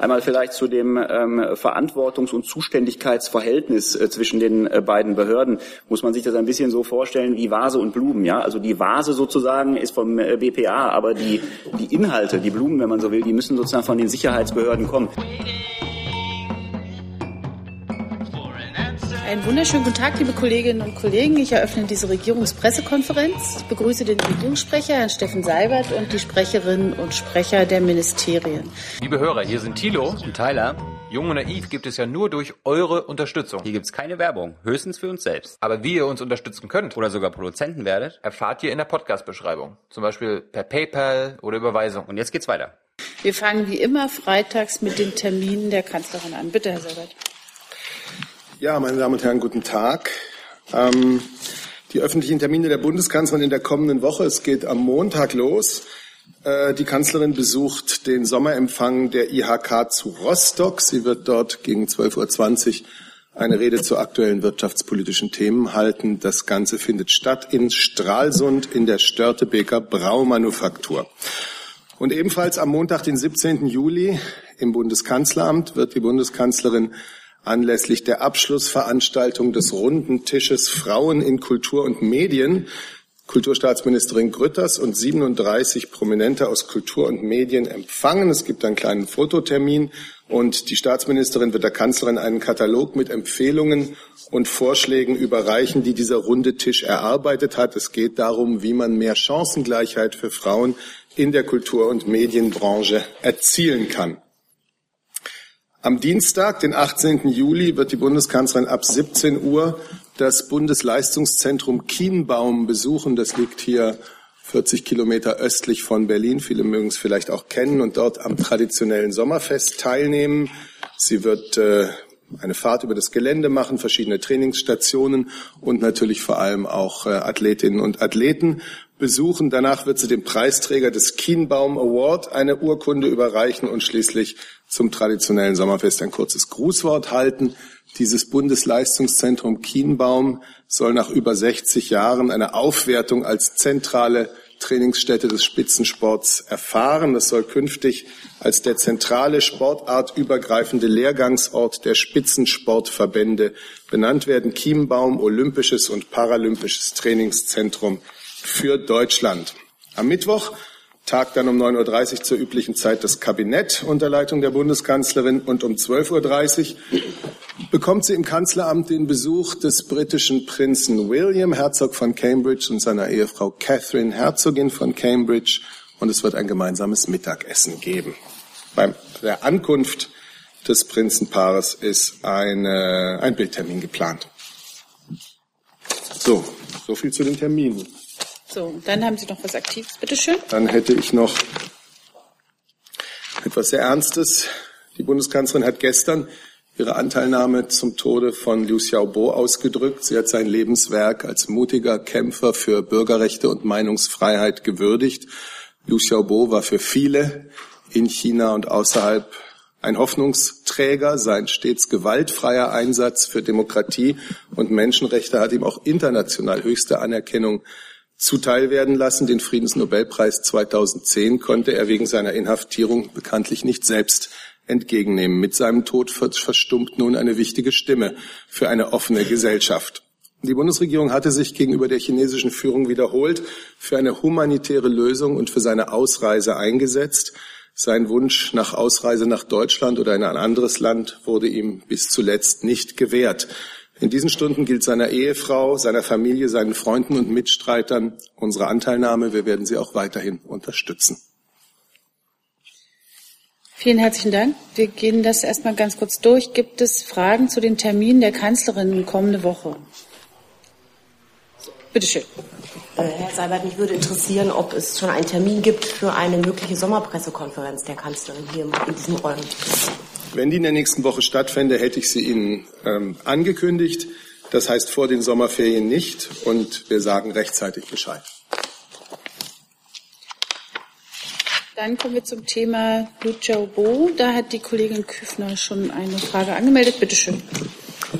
Einmal vielleicht zu dem ähm, Verantwortungs- und Zuständigkeitsverhältnis äh, zwischen den äh, beiden Behörden. Muss man sich das ein bisschen so vorstellen wie Vase und Blumen. Ja, also die Vase sozusagen ist vom äh, BPA, aber die, die Inhalte, die Blumen, wenn man so will, die müssen sozusagen von den Sicherheitsbehörden kommen. Einen wunderschönen guten Tag, liebe Kolleginnen und Kollegen. Ich eröffne diese Regierungspressekonferenz. Ich begrüße den Regierungssprecher, Herrn Steffen Seibert, und die Sprecherinnen und Sprecher der Ministerien. Liebe Hörer, hier sind Thilo und Tyler. Jung und Naiv gibt es ja nur durch eure Unterstützung. Hier gibt es keine Werbung, höchstens für uns selbst. Aber wie ihr uns unterstützen könnt oder sogar Produzenten werdet, erfahrt ihr in der Podcast-Beschreibung. Zum Beispiel per PayPal oder Überweisung. Und jetzt geht's weiter. Wir fangen wie immer freitags mit den Terminen der Kanzlerin an. Bitte, Herr Seibert. Ja, meine Damen und Herren, guten Tag. Ähm, die öffentlichen Termine der Bundeskanzlerin in der kommenden Woche. Es geht am Montag los. Äh, die Kanzlerin besucht den Sommerempfang der IHK zu Rostock. Sie wird dort gegen 12.20 Uhr eine Rede zu aktuellen wirtschaftspolitischen Themen halten. Das Ganze findet statt in Stralsund in der Störtebeker Braumanufaktur. Und ebenfalls am Montag, den 17. Juli, im Bundeskanzleramt wird die Bundeskanzlerin anlässlich der Abschlussveranstaltung des runden Tisches Frauen in Kultur und Medien Kulturstaatsministerin Grütters und 37 Prominente aus Kultur und Medien empfangen. Es gibt einen kleinen Fototermin und die Staatsministerin wird der Kanzlerin einen Katalog mit Empfehlungen und Vorschlägen überreichen, die dieser runde Tisch erarbeitet hat. Es geht darum, wie man mehr Chancengleichheit für Frauen in der Kultur- und Medienbranche erzielen kann. Am Dienstag, den 18. Juli, wird die Bundeskanzlerin ab 17 Uhr das Bundesleistungszentrum Kienbaum besuchen. Das liegt hier 40 Kilometer östlich von Berlin. Viele mögen es vielleicht auch kennen und dort am traditionellen Sommerfest teilnehmen. Sie wird äh, eine Fahrt über das Gelände machen, verschiedene Trainingsstationen und natürlich vor allem auch äh, Athletinnen und Athleten besuchen. Danach wird sie dem Preisträger des Kienbaum Award eine Urkunde überreichen und schließlich zum traditionellen Sommerfest ein kurzes Grußwort halten. Dieses Bundesleistungszentrum Kienbaum soll nach über 60 Jahren eine Aufwertung als zentrale Trainingsstätte des Spitzensports erfahren. Das soll künftig als der zentrale sportartübergreifende Lehrgangsort der Spitzensportverbände benannt werden. Kienbaum, Olympisches und Paralympisches Trainingszentrum für Deutschland. Am Mittwoch tagt dann um 9.30 Uhr zur üblichen Zeit das Kabinett unter Leitung der Bundeskanzlerin und um 12.30 Uhr bekommt sie im Kanzleramt den Besuch des britischen Prinzen William, Herzog von Cambridge und seiner Ehefrau Catherine, Herzogin von Cambridge und es wird ein gemeinsames Mittagessen geben. Bei der Ankunft des Prinzenpaares ist eine, ein Bildtermin geplant. So, so viel zu den Terminen. So, dann haben Sie noch was Aktives, bitteschön. Dann hätte ich noch etwas sehr Ernstes. Die Bundeskanzlerin hat gestern ihre Anteilnahme zum Tode von Liu Xiaobo ausgedrückt. Sie hat sein Lebenswerk als mutiger Kämpfer für Bürgerrechte und Meinungsfreiheit gewürdigt. Liu Xiaobo war für viele in China und außerhalb ein Hoffnungsträger. Sein stets gewaltfreier Einsatz für Demokratie und Menschenrechte hat ihm auch international höchste Anerkennung zuteilwerden lassen. Den Friedensnobelpreis 2010 konnte er wegen seiner Inhaftierung bekanntlich nicht selbst entgegennehmen. Mit seinem Tod verstummt nun eine wichtige Stimme für eine offene Gesellschaft. Die Bundesregierung hatte sich gegenüber der chinesischen Führung wiederholt für eine humanitäre Lösung und für seine Ausreise eingesetzt. Sein Wunsch nach Ausreise nach Deutschland oder in ein anderes Land wurde ihm bis zuletzt nicht gewährt. In diesen Stunden gilt seiner Ehefrau, seiner Familie, seinen Freunden und Mitstreitern unsere Anteilnahme. Wir werden sie auch weiterhin unterstützen. Vielen herzlichen Dank. Wir gehen das erstmal ganz kurz durch. Gibt es Fragen zu den Terminen der Kanzlerin kommende Woche? Bitte schön. Äh, Herr Seibert, mich würde interessieren, ob es schon einen Termin gibt für eine mögliche Sommerpressekonferenz der Kanzlerin hier in diesem Räumen. Wenn die in der nächsten Woche stattfände, hätte ich sie Ihnen ähm, angekündigt. Das heißt vor den Sommerferien nicht und wir sagen rechtzeitig Bescheid. Dann kommen wir zum Thema Luciao Bo. Da hat die Kollegin Küffner schon eine Frage angemeldet. Bitte schön.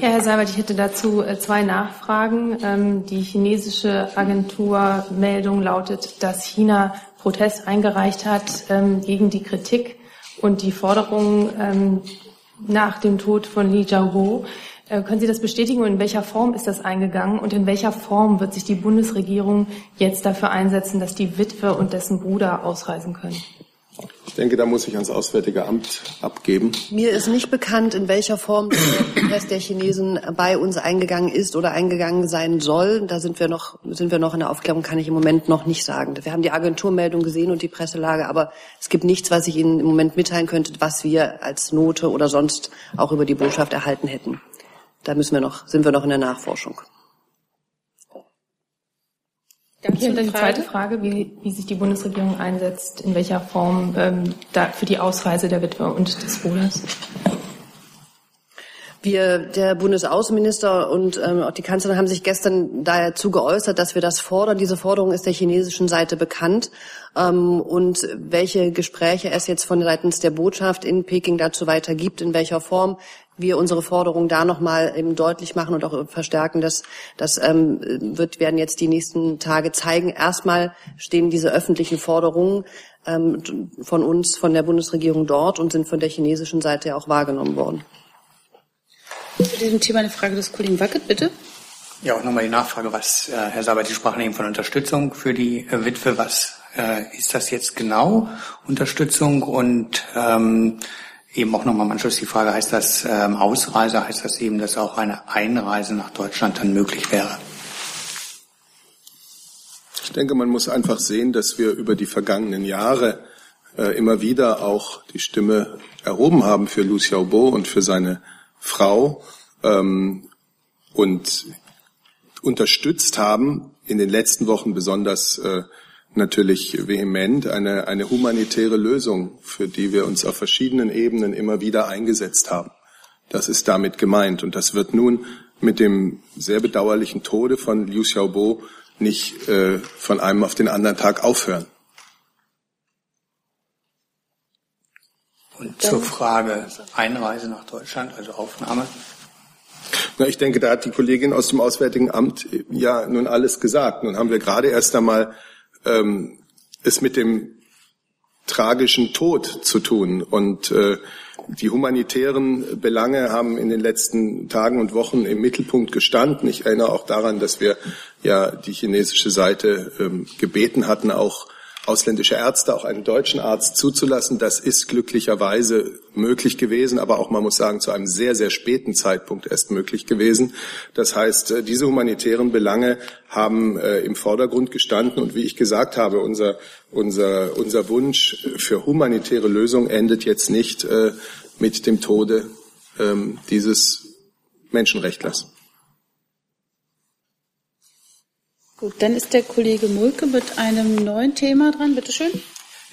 Ja, Herr Seibert, ich hätte dazu äh, zwei Nachfragen. Ähm, die chinesische Agenturmeldung lautet, dass China Protest eingereicht hat ähm, gegen die Kritik und die Forderungen ähm, nach dem Tod von Li Jiabo. Äh, können Sie das bestätigen und in welcher Form ist das eingegangen und in welcher Form wird sich die Bundesregierung jetzt dafür einsetzen, dass die Witwe und dessen Bruder ausreisen können? Ich denke, da muss ich ans Auswärtige Amt abgeben. Mir ist nicht bekannt, in welcher Form der Prozess der Chinesen bei uns eingegangen ist oder eingegangen sein soll. Da sind wir noch, sind wir noch in der Aufklärung, kann ich im Moment noch nicht sagen. Wir haben die Agenturmeldung gesehen und die Presselage, aber es gibt nichts, was ich Ihnen im Moment mitteilen könnte, was wir als Note oder sonst auch über die Botschaft erhalten hätten. Da müssen wir noch, sind wir noch in der Nachforschung. Danke. Und dann die zweite Frage, wie, wie sich die Bundesregierung einsetzt, in welcher Form ähm, da für die Ausreise der Witwe und des Bruders. Wir, der Bundesaußenminister und ähm, auch die Kanzlerin haben sich gestern dazu geäußert, dass wir das fordern. Diese Forderung ist der chinesischen Seite bekannt. Ähm, und welche Gespräche es jetzt von seitens der Botschaft in Peking dazu weiter gibt, in welcher Form, wir unsere Forderungen da nochmal eben deutlich machen und auch verstärken. Das, das ähm, wird, werden jetzt die nächsten Tage zeigen. Erstmal stehen diese öffentlichen Forderungen ähm, von uns, von der Bundesregierung dort und sind von der chinesischen Seite auch wahrgenommen worden. Zu diesem Thema eine Frage des Kollegen Wackett, bitte. Ja, auch nochmal die Nachfrage, was äh, Herr Sabat, Sie sprachen eben von Unterstützung für die äh, Witwe. Was äh, ist das jetzt genau, Unterstützung? Und ähm, Eben auch nochmal im Anschluss die Frage, heißt das ähm, Ausreise, heißt das eben, dass auch eine Einreise nach Deutschland dann möglich wäre? Ich denke, man muss einfach sehen, dass wir über die vergangenen Jahre äh, immer wieder auch die Stimme erhoben haben für Lu Xiaobo und für seine Frau ähm, und unterstützt haben, in den letzten Wochen besonders äh, natürlich vehement eine, eine humanitäre Lösung, für die wir uns auf verschiedenen Ebenen immer wieder eingesetzt haben. Das ist damit gemeint. Und das wird nun mit dem sehr bedauerlichen Tode von Liu Xiaobo nicht äh, von einem auf den anderen Tag aufhören. Und zur Frage Einreise nach Deutschland, also Aufnahme. Na, ich denke, da hat die Kollegin aus dem Auswärtigen Amt ja nun alles gesagt. Nun haben wir gerade erst einmal ähm, es mit dem tragischen Tod zu tun. Und äh, die humanitären Belange haben in den letzten Tagen und Wochen im Mittelpunkt gestanden. Ich erinnere auch daran, dass wir ja die chinesische Seite ähm, gebeten hatten, auch ausländische Ärzte, auch einen deutschen Arzt zuzulassen. Das ist glücklicherweise möglich gewesen, aber auch, man muss sagen, zu einem sehr, sehr späten Zeitpunkt erst möglich gewesen. Das heißt, äh, diese humanitären Belange haben äh, im Vordergrund gestanden und wie ich gesagt habe, unser, unser, unser Wunsch für humanitäre Lösung endet jetzt nicht äh, mit dem Tode ähm, dieses Menschenrechtlers. Gut, dann ist der Kollege Mulke mit einem neuen Thema dran. Bitte schön.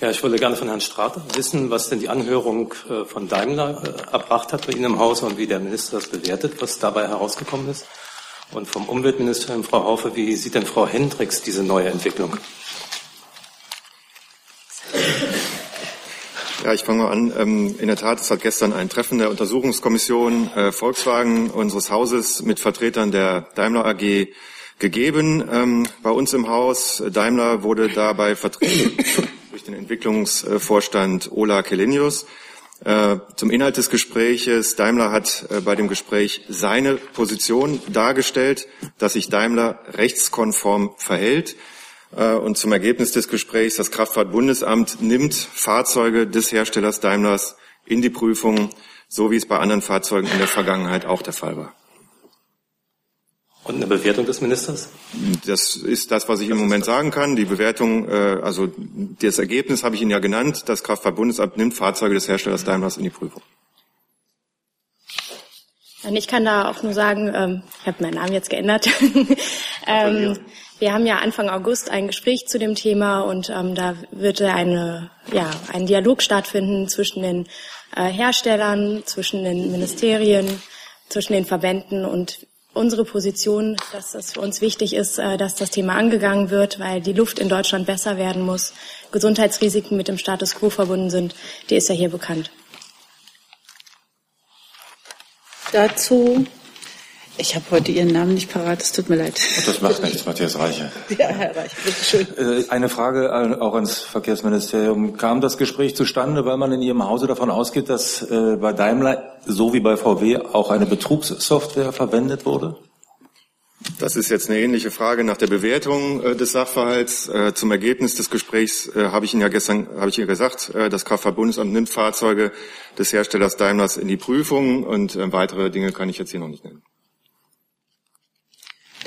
Ja, ich wollte gerne von Herrn Strater wissen, was denn die Anhörung äh, von Daimler äh, erbracht hat bei Ihnen im Hause und wie der Minister das bewertet, was dabei herausgekommen ist. Und vom Umweltministerium, Frau Haufe, wie sieht denn Frau Hendricks diese neue Entwicklung? Ja, ich fange mal an. Ähm, in der Tat, es hat gestern ein Treffen der Untersuchungskommission äh, Volkswagen unseres Hauses mit Vertretern der Daimler AG gegeben. Ähm, bei uns im Haus Daimler wurde dabei vertreten durch den Entwicklungsvorstand Ola Kelenius. Äh, zum Inhalt des Gespräches. Daimler hat äh, bei dem Gespräch seine Position dargestellt, dass sich Daimler rechtskonform verhält. Äh, und zum Ergebnis des Gesprächs, das Kraftfahrtbundesamt nimmt Fahrzeuge des Herstellers Daimlers in die Prüfung, so wie es bei anderen Fahrzeugen in der Vergangenheit auch der Fall war. Und eine Bewertung des Ministers? Das ist das, was ich das im Moment sagen kann. Die Bewertung, äh, also das Ergebnis habe ich Ihnen ja genannt. Das Kraftfahrtbundesamt nimmt Fahrzeuge des Herstellers Daimlers in die Prüfung. Und ich kann da auch nur sagen, ähm, ich habe meinen Namen jetzt geändert. ähm, wir haben ja Anfang August ein Gespräch zu dem Thema und ähm, da wird eine, ja, ein Dialog stattfinden zwischen den äh, Herstellern, zwischen den Ministerien, zwischen den Verbänden und unsere Position, dass es für uns wichtig ist, äh, dass das Thema angegangen wird, weil die Luft in Deutschland besser werden muss. Gesundheitsrisiken mit dem Status quo verbunden sind, die ist ja hier bekannt. Dazu Ich habe heute Ihren Namen nicht parat, es tut mir leid. Das macht nichts, Matthias Reiche. Ja, Herr Reich, bitteschön. Äh, eine Frage auch ans Verkehrsministerium. Kam das Gespräch zustande, weil man in Ihrem Hause davon ausgeht, dass äh, bei Daimler so wie bei VW auch eine Betrugssoftware verwendet wurde? Das ist jetzt eine ähnliche Frage nach der Bewertung äh, des Sachverhalts. Äh, zum Ergebnis des Gesprächs äh, habe ich Ihnen ja gestern habe ich Ihnen gesagt, äh, das Kraftfahrtbundesamt nimmt Fahrzeuge des Herstellers Daimlers in die Prüfung und äh, weitere Dinge kann ich jetzt hier noch nicht nennen.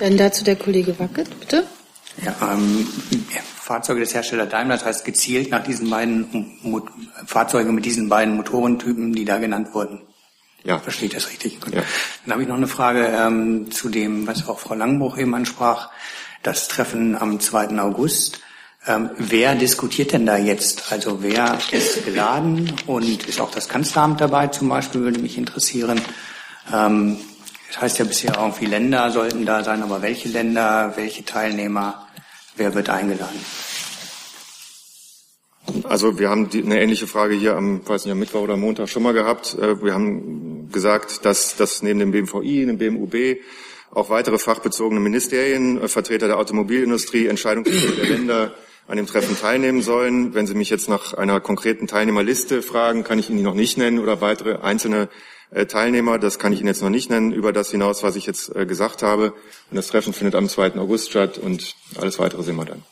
Dann dazu der Kollege Wackert, bitte. Ja, ähm, Fahrzeuge des Herstellers Daimler, das heißt gezielt nach diesen beiden Mo Fahrzeuge mit diesen beiden Motorentypen, die da genannt wurden. Ja. Versteht das richtig? Gut. Ja. Dann habe ich noch eine Frage ähm, zu dem, was auch Frau Langenbruch eben ansprach, das Treffen am 2. August. Ähm, wer diskutiert denn da jetzt? Also wer ist geladen und ist auch das Kanzleramt dabei zum Beispiel, würde mich interessieren. Ähm, das heißt ja bisher irgendwie Länder sollten da sein, aber welche Länder, welche Teilnehmer, wer wird eingeladen? Also wir haben die, eine ähnliche Frage hier am, weiß nicht, am Mittwoch oder Montag schon mal gehabt. Äh, Wir haben gesagt, dass, dass neben dem BMVI, dem BMUB auch weitere fachbezogene Ministerien, äh, Vertreter der Automobilindustrie, Entscheidungsträger der Länder an dem Treffen teilnehmen sollen. Wenn Sie mich jetzt nach einer konkreten Teilnehmerliste fragen, kann ich Ihnen die noch nicht nennen oder weitere einzelne Teilnehmer. Das kann ich Ihnen jetzt noch nicht nennen, über das hinaus, was ich jetzt äh, gesagt habe. Und das Treffen findet am 2. August statt und alles weitere sehen wir dann.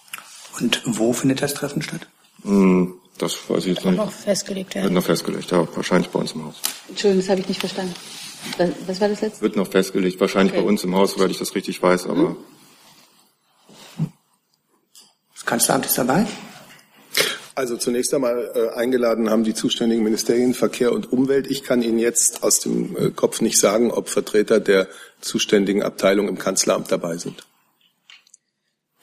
Und wo findet das Treffen statt? Hm, Das weiß ich jetzt noch Noch nicht. festgelegt Wird werden. noch festgelegt, ja, wahrscheinlich bei uns im Haus. Entschuldigung, das habe ich nicht verstanden. Was, was war das letzte? Wird noch festgelegt, wahrscheinlich Okay. bei uns im Haus, soweit ich das richtig weiß, aber Das Kanzleramt ist dabei? Also zunächst einmal äh, eingeladen haben die zuständigen Ministerien Verkehr und Umwelt. Ich kann Ihnen jetzt aus dem äh, Kopf nicht sagen, ob Vertreter der zuständigen Abteilung im Kanzleramt dabei sind.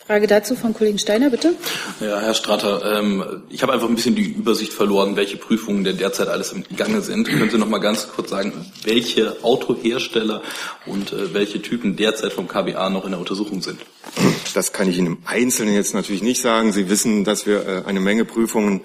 Frage dazu von Kollegen Steiner, bitte. Ja, Herr Strater, ähm, ich habe einfach ein bisschen die Übersicht verloren, welche Prüfungen denn derzeit alles im Gange sind. Können Sie noch mal ganz kurz sagen, welche Autohersteller und äh, welche Typen derzeit vom KBA noch in der Untersuchung sind? das kann ich Ihnen im Einzelnen jetzt natürlich nicht sagen. Sie wissen, dass wir äh, eine Menge Prüfungen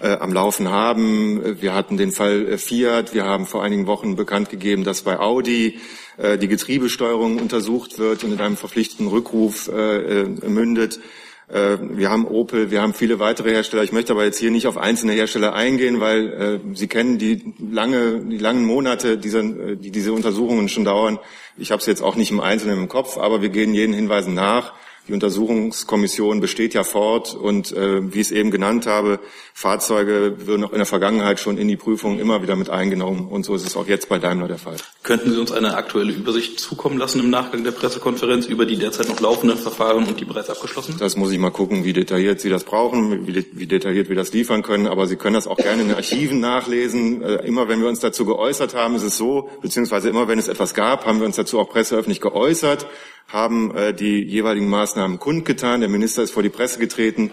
äh, am Laufen haben. Wir hatten den Fall äh, Fiat. Wir haben vor einigen Wochen bekannt gegeben, dass bei Audi äh, die Getriebesteuerung untersucht wird und in einem verpflichtenden Rückruf äh, äh, mündet. Äh, Wir haben Opel, wir haben viele weitere Hersteller. Ich möchte aber jetzt hier nicht auf einzelne Hersteller eingehen, weil äh, Sie kennen die lange, die langen Monate, dieser, die diese Untersuchungen schon dauern. Ich habe es jetzt auch nicht im Einzelnen im Kopf, aber wir gehen jeden Hinweisen nach. Die Untersuchungskommission besteht ja fort und äh, wie ich es eben genannt habe, Fahrzeuge würden auch in der Vergangenheit schon in die Prüfung immer wieder mit eingenommen und so ist es auch jetzt bei Daimler der Fall. Könnten Sie uns eine aktuelle Übersicht zukommen lassen im Nachgang der Pressekonferenz über die derzeit noch laufenden Verfahren und die bereits abgeschlossenen? Das muss ich mal gucken, wie detailliert Sie das brauchen, wie, wie detailliert wir das liefern können. Aber Sie können das auch gerne in den Archiven nachlesen. Äh, immer wenn wir uns dazu geäußert haben, ist es so, beziehungsweise immer wenn es etwas gab, haben wir uns dazu auch presseöffentlich geäußert, haben äh, die jeweiligen Maßnahmen kundgetan. Der Minister ist vor die Presse getreten.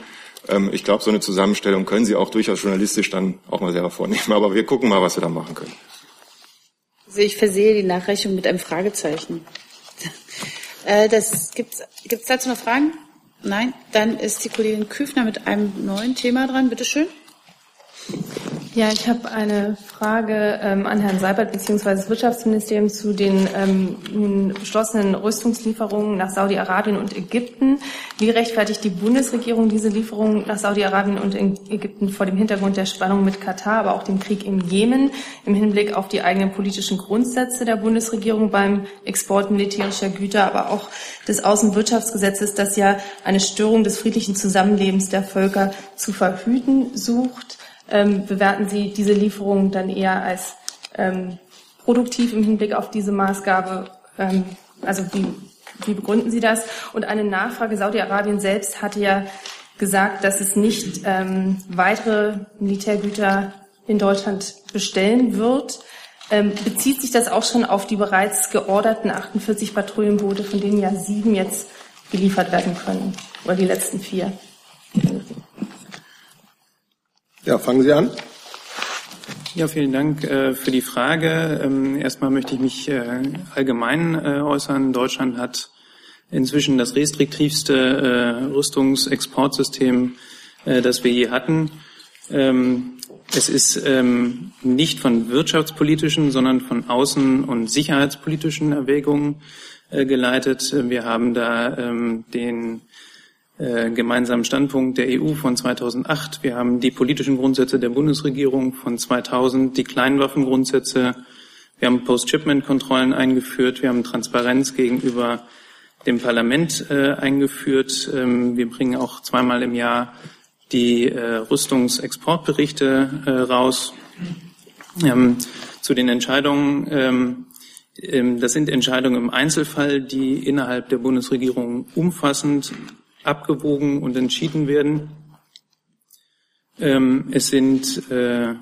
Ähm, ich glaube, so eine Zusammenstellung können Sie auch durchaus journalistisch dann auch mal selber vornehmen. Aber wir gucken mal, was wir da machen können. Also ich versehe die Nachreichung mit einem Fragezeichen. Äh, das gibt's, gibt's dazu noch Fragen? Nein? Dann ist die Kollegin Küfner mit einem neuen Thema dran. Bitte schön. Ja, ich habe eine Frage ähm, an Herrn Seibert bzw. das Wirtschaftsministerium zu den ähm, beschlossenen Rüstungslieferungen nach Saudi-Arabien und Ägypten. Wie rechtfertigt die Bundesregierung diese Lieferungen nach Saudi-Arabien und Ägypten vor dem Hintergrund der Spannung mit Katar, aber auch dem Krieg im Jemen, im Hinblick auf die eigenen politischen Grundsätze der Bundesregierung beim Export militärischer Güter, aber auch des Außenwirtschaftsgesetzes, das ja eine Störung des friedlichen Zusammenlebens der Völker zu verhüten sucht? Ähm, bewerten Sie diese Lieferungen dann eher als ähm, produktiv im Hinblick auf diese Maßgabe? Ähm, also wie, wie begründen Sie das? Und eine Nachfrage, Saudi-Arabien selbst hatte ja gesagt, dass es nicht ähm, weitere Militärgüter in Deutschland bestellen wird. Ähm, bezieht sich das auch schon auf die bereits georderten 48 Patrouillenboote, von denen ja sieben jetzt geliefert werden können? Oder die letzten vier? Ja, fangen Sie an. Ja, vielen Dank äh, für die Frage. Ähm, erstmal möchte ich mich äh, allgemein äh, äußern. Deutschland hat inzwischen das restriktivste äh, Rüstungsexportsystem, äh, das wir je hatten. Ähm, Es ist ähm, nicht von wirtschaftspolitischen, sondern von außen- und sicherheitspolitischen Erwägungen äh, geleitet. Wir haben da ähm, den äh, gemeinsamen Standpunkt der EU von 2008. Wir haben die politischen Grundsätze der Bundesregierung von 2000, die Kleinwaffengrundsätze. Wir haben Post-Shipment-Kontrollen eingeführt. Wir haben Transparenz gegenüber dem Parlament äh, eingeführt. Ähm, wir bringen auch zweimal im Jahr die äh, Rüstungsexportberichte äh, raus. Ähm, zu den Entscheidungen. Ähm, ähm, das sind Entscheidungen im Einzelfall, die innerhalb der Bundesregierung umfassend abgewogen und entschieden werden. Ähm, es sind äh,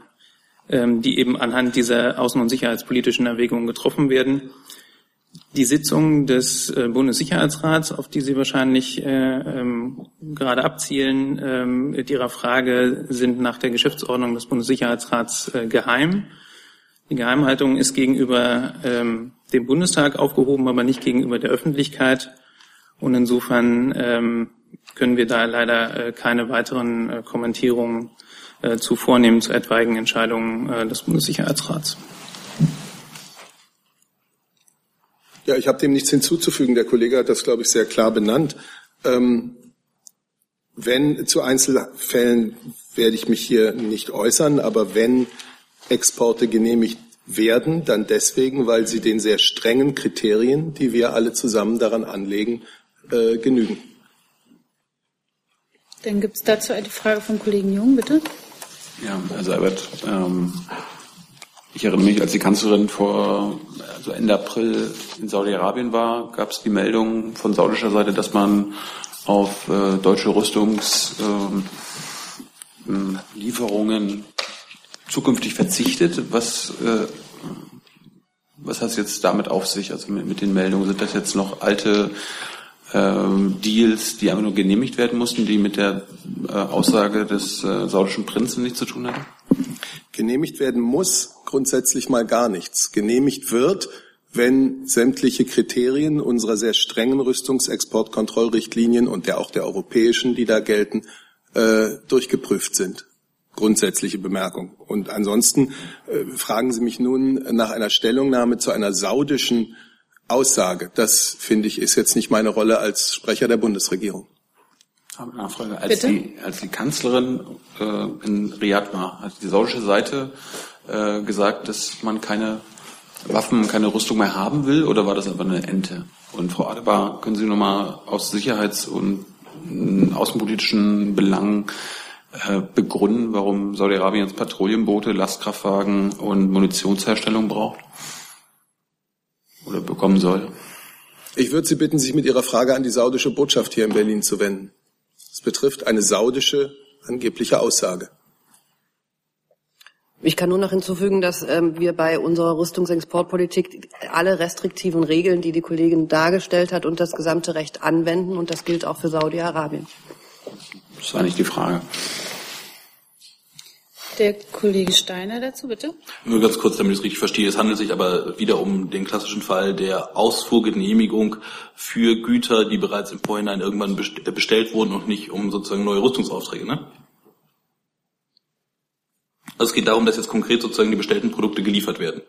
ähm, die eben anhand dieser außen- und sicherheitspolitischen Erwägungen getroffen werden. Die Sitzung des äh, Bundessicherheitsrats, auf die Sie wahrscheinlich äh, ähm, gerade abzielen, ähm, mit Ihrer Frage, sind nach der Geschäftsordnung des Bundessicherheitsrats äh, geheim. Die Geheimhaltung ist gegenüber ähm, dem Bundestag aufgehoben, aber nicht gegenüber der Öffentlichkeit. Und insofern ähm, können wir da leider äh, keine weiteren äh, Kommentierungen äh, zu vornehmen zu etwaigen Entscheidungen äh, des Bundessicherheitsrats. Ja, ich habe dem nichts hinzuzufügen. Der Kollege hat das, glaube ich, sehr klar benannt. Ähm, wenn zu Einzelfällen werde ich mich hier nicht äußern, aber wenn Exporte genehmigt werden, dann deswegen, weil sie den sehr strengen Kriterien, die wir alle zusammen daran anlegen, äh, genügen. Dann gibt es dazu eine Frage vom Kollegen Jung, bitte. Ja, Herr Seibert, ähm, ich erinnere mich, als die Kanzlerin vor also Ende April in Saudi-Arabien war, gab es die Meldung von saudischer Seite, dass man auf äh, deutsche Rüstungslieferungen ähm, zukünftig verzichtet. Was, äh, was hat es jetzt damit auf sich, also mit, mit, den Meldungen? Sind das jetzt noch alte ähm, Deals, die einfach nur genehmigt werden mussten, die mit der äh, Aussage des äh, saudischen Prinzen nichts zu tun haben? Genehmigt werden muss grundsätzlich mal gar nichts. Genehmigt wird, wenn sämtliche Kriterien unserer sehr strengen Rüstungsexportkontrollrichtlinien und der auch der europäischen, die da gelten, äh, durchgeprüft sind. Grundsätzliche Bemerkung. Und ansonsten fragen Sie mich nun nach einer Stellungnahme zu einer saudischen Aussage. Das, finde ich, ist jetzt nicht meine Rolle als Sprecher der Bundesregierung. Eine Nachfrage. Als die, als die Kanzlerin äh, in Riyadh war, hat die saudische Seite äh, gesagt, dass man keine Waffen, keine Rüstung mehr haben will, oder war das einfach eine Ente? Und Frau Adebar, können Sie nochmal aus Sicherheits- und äh, außenpolitischen Belangen äh, begründen, warum Saudi-Arabien jetzt Patrouillenboote, Lastkraftwagen und Munitionsherstellung braucht? Oder bekommen soll? Ich würde Sie bitten, sich mit Ihrer Frage an die saudische Botschaft hier in Berlin zu wenden. Es betrifft eine saudische angebliche Aussage. Ich kann nur noch hinzufügen, dass ähm, wir bei unserer Rüstungsexportpolitik alle restriktiven Regeln, die die Kollegin dargestellt hat, und das gesamte Recht anwenden. Und das gilt auch für Saudi-Arabien. Das war nicht die Frage. Der Kollege Steiner dazu, bitte. Nur ganz kurz, damit ich es richtig verstehe. Es handelt sich aber wieder um den klassischen Fall der Ausfuhrgenehmigung für Güter, die bereits im Vorhinein irgendwann bestellt wurden und nicht um sozusagen neue Rüstungsaufträge, ne? Also es geht darum, dass jetzt konkret sozusagen die bestellten Produkte geliefert werden.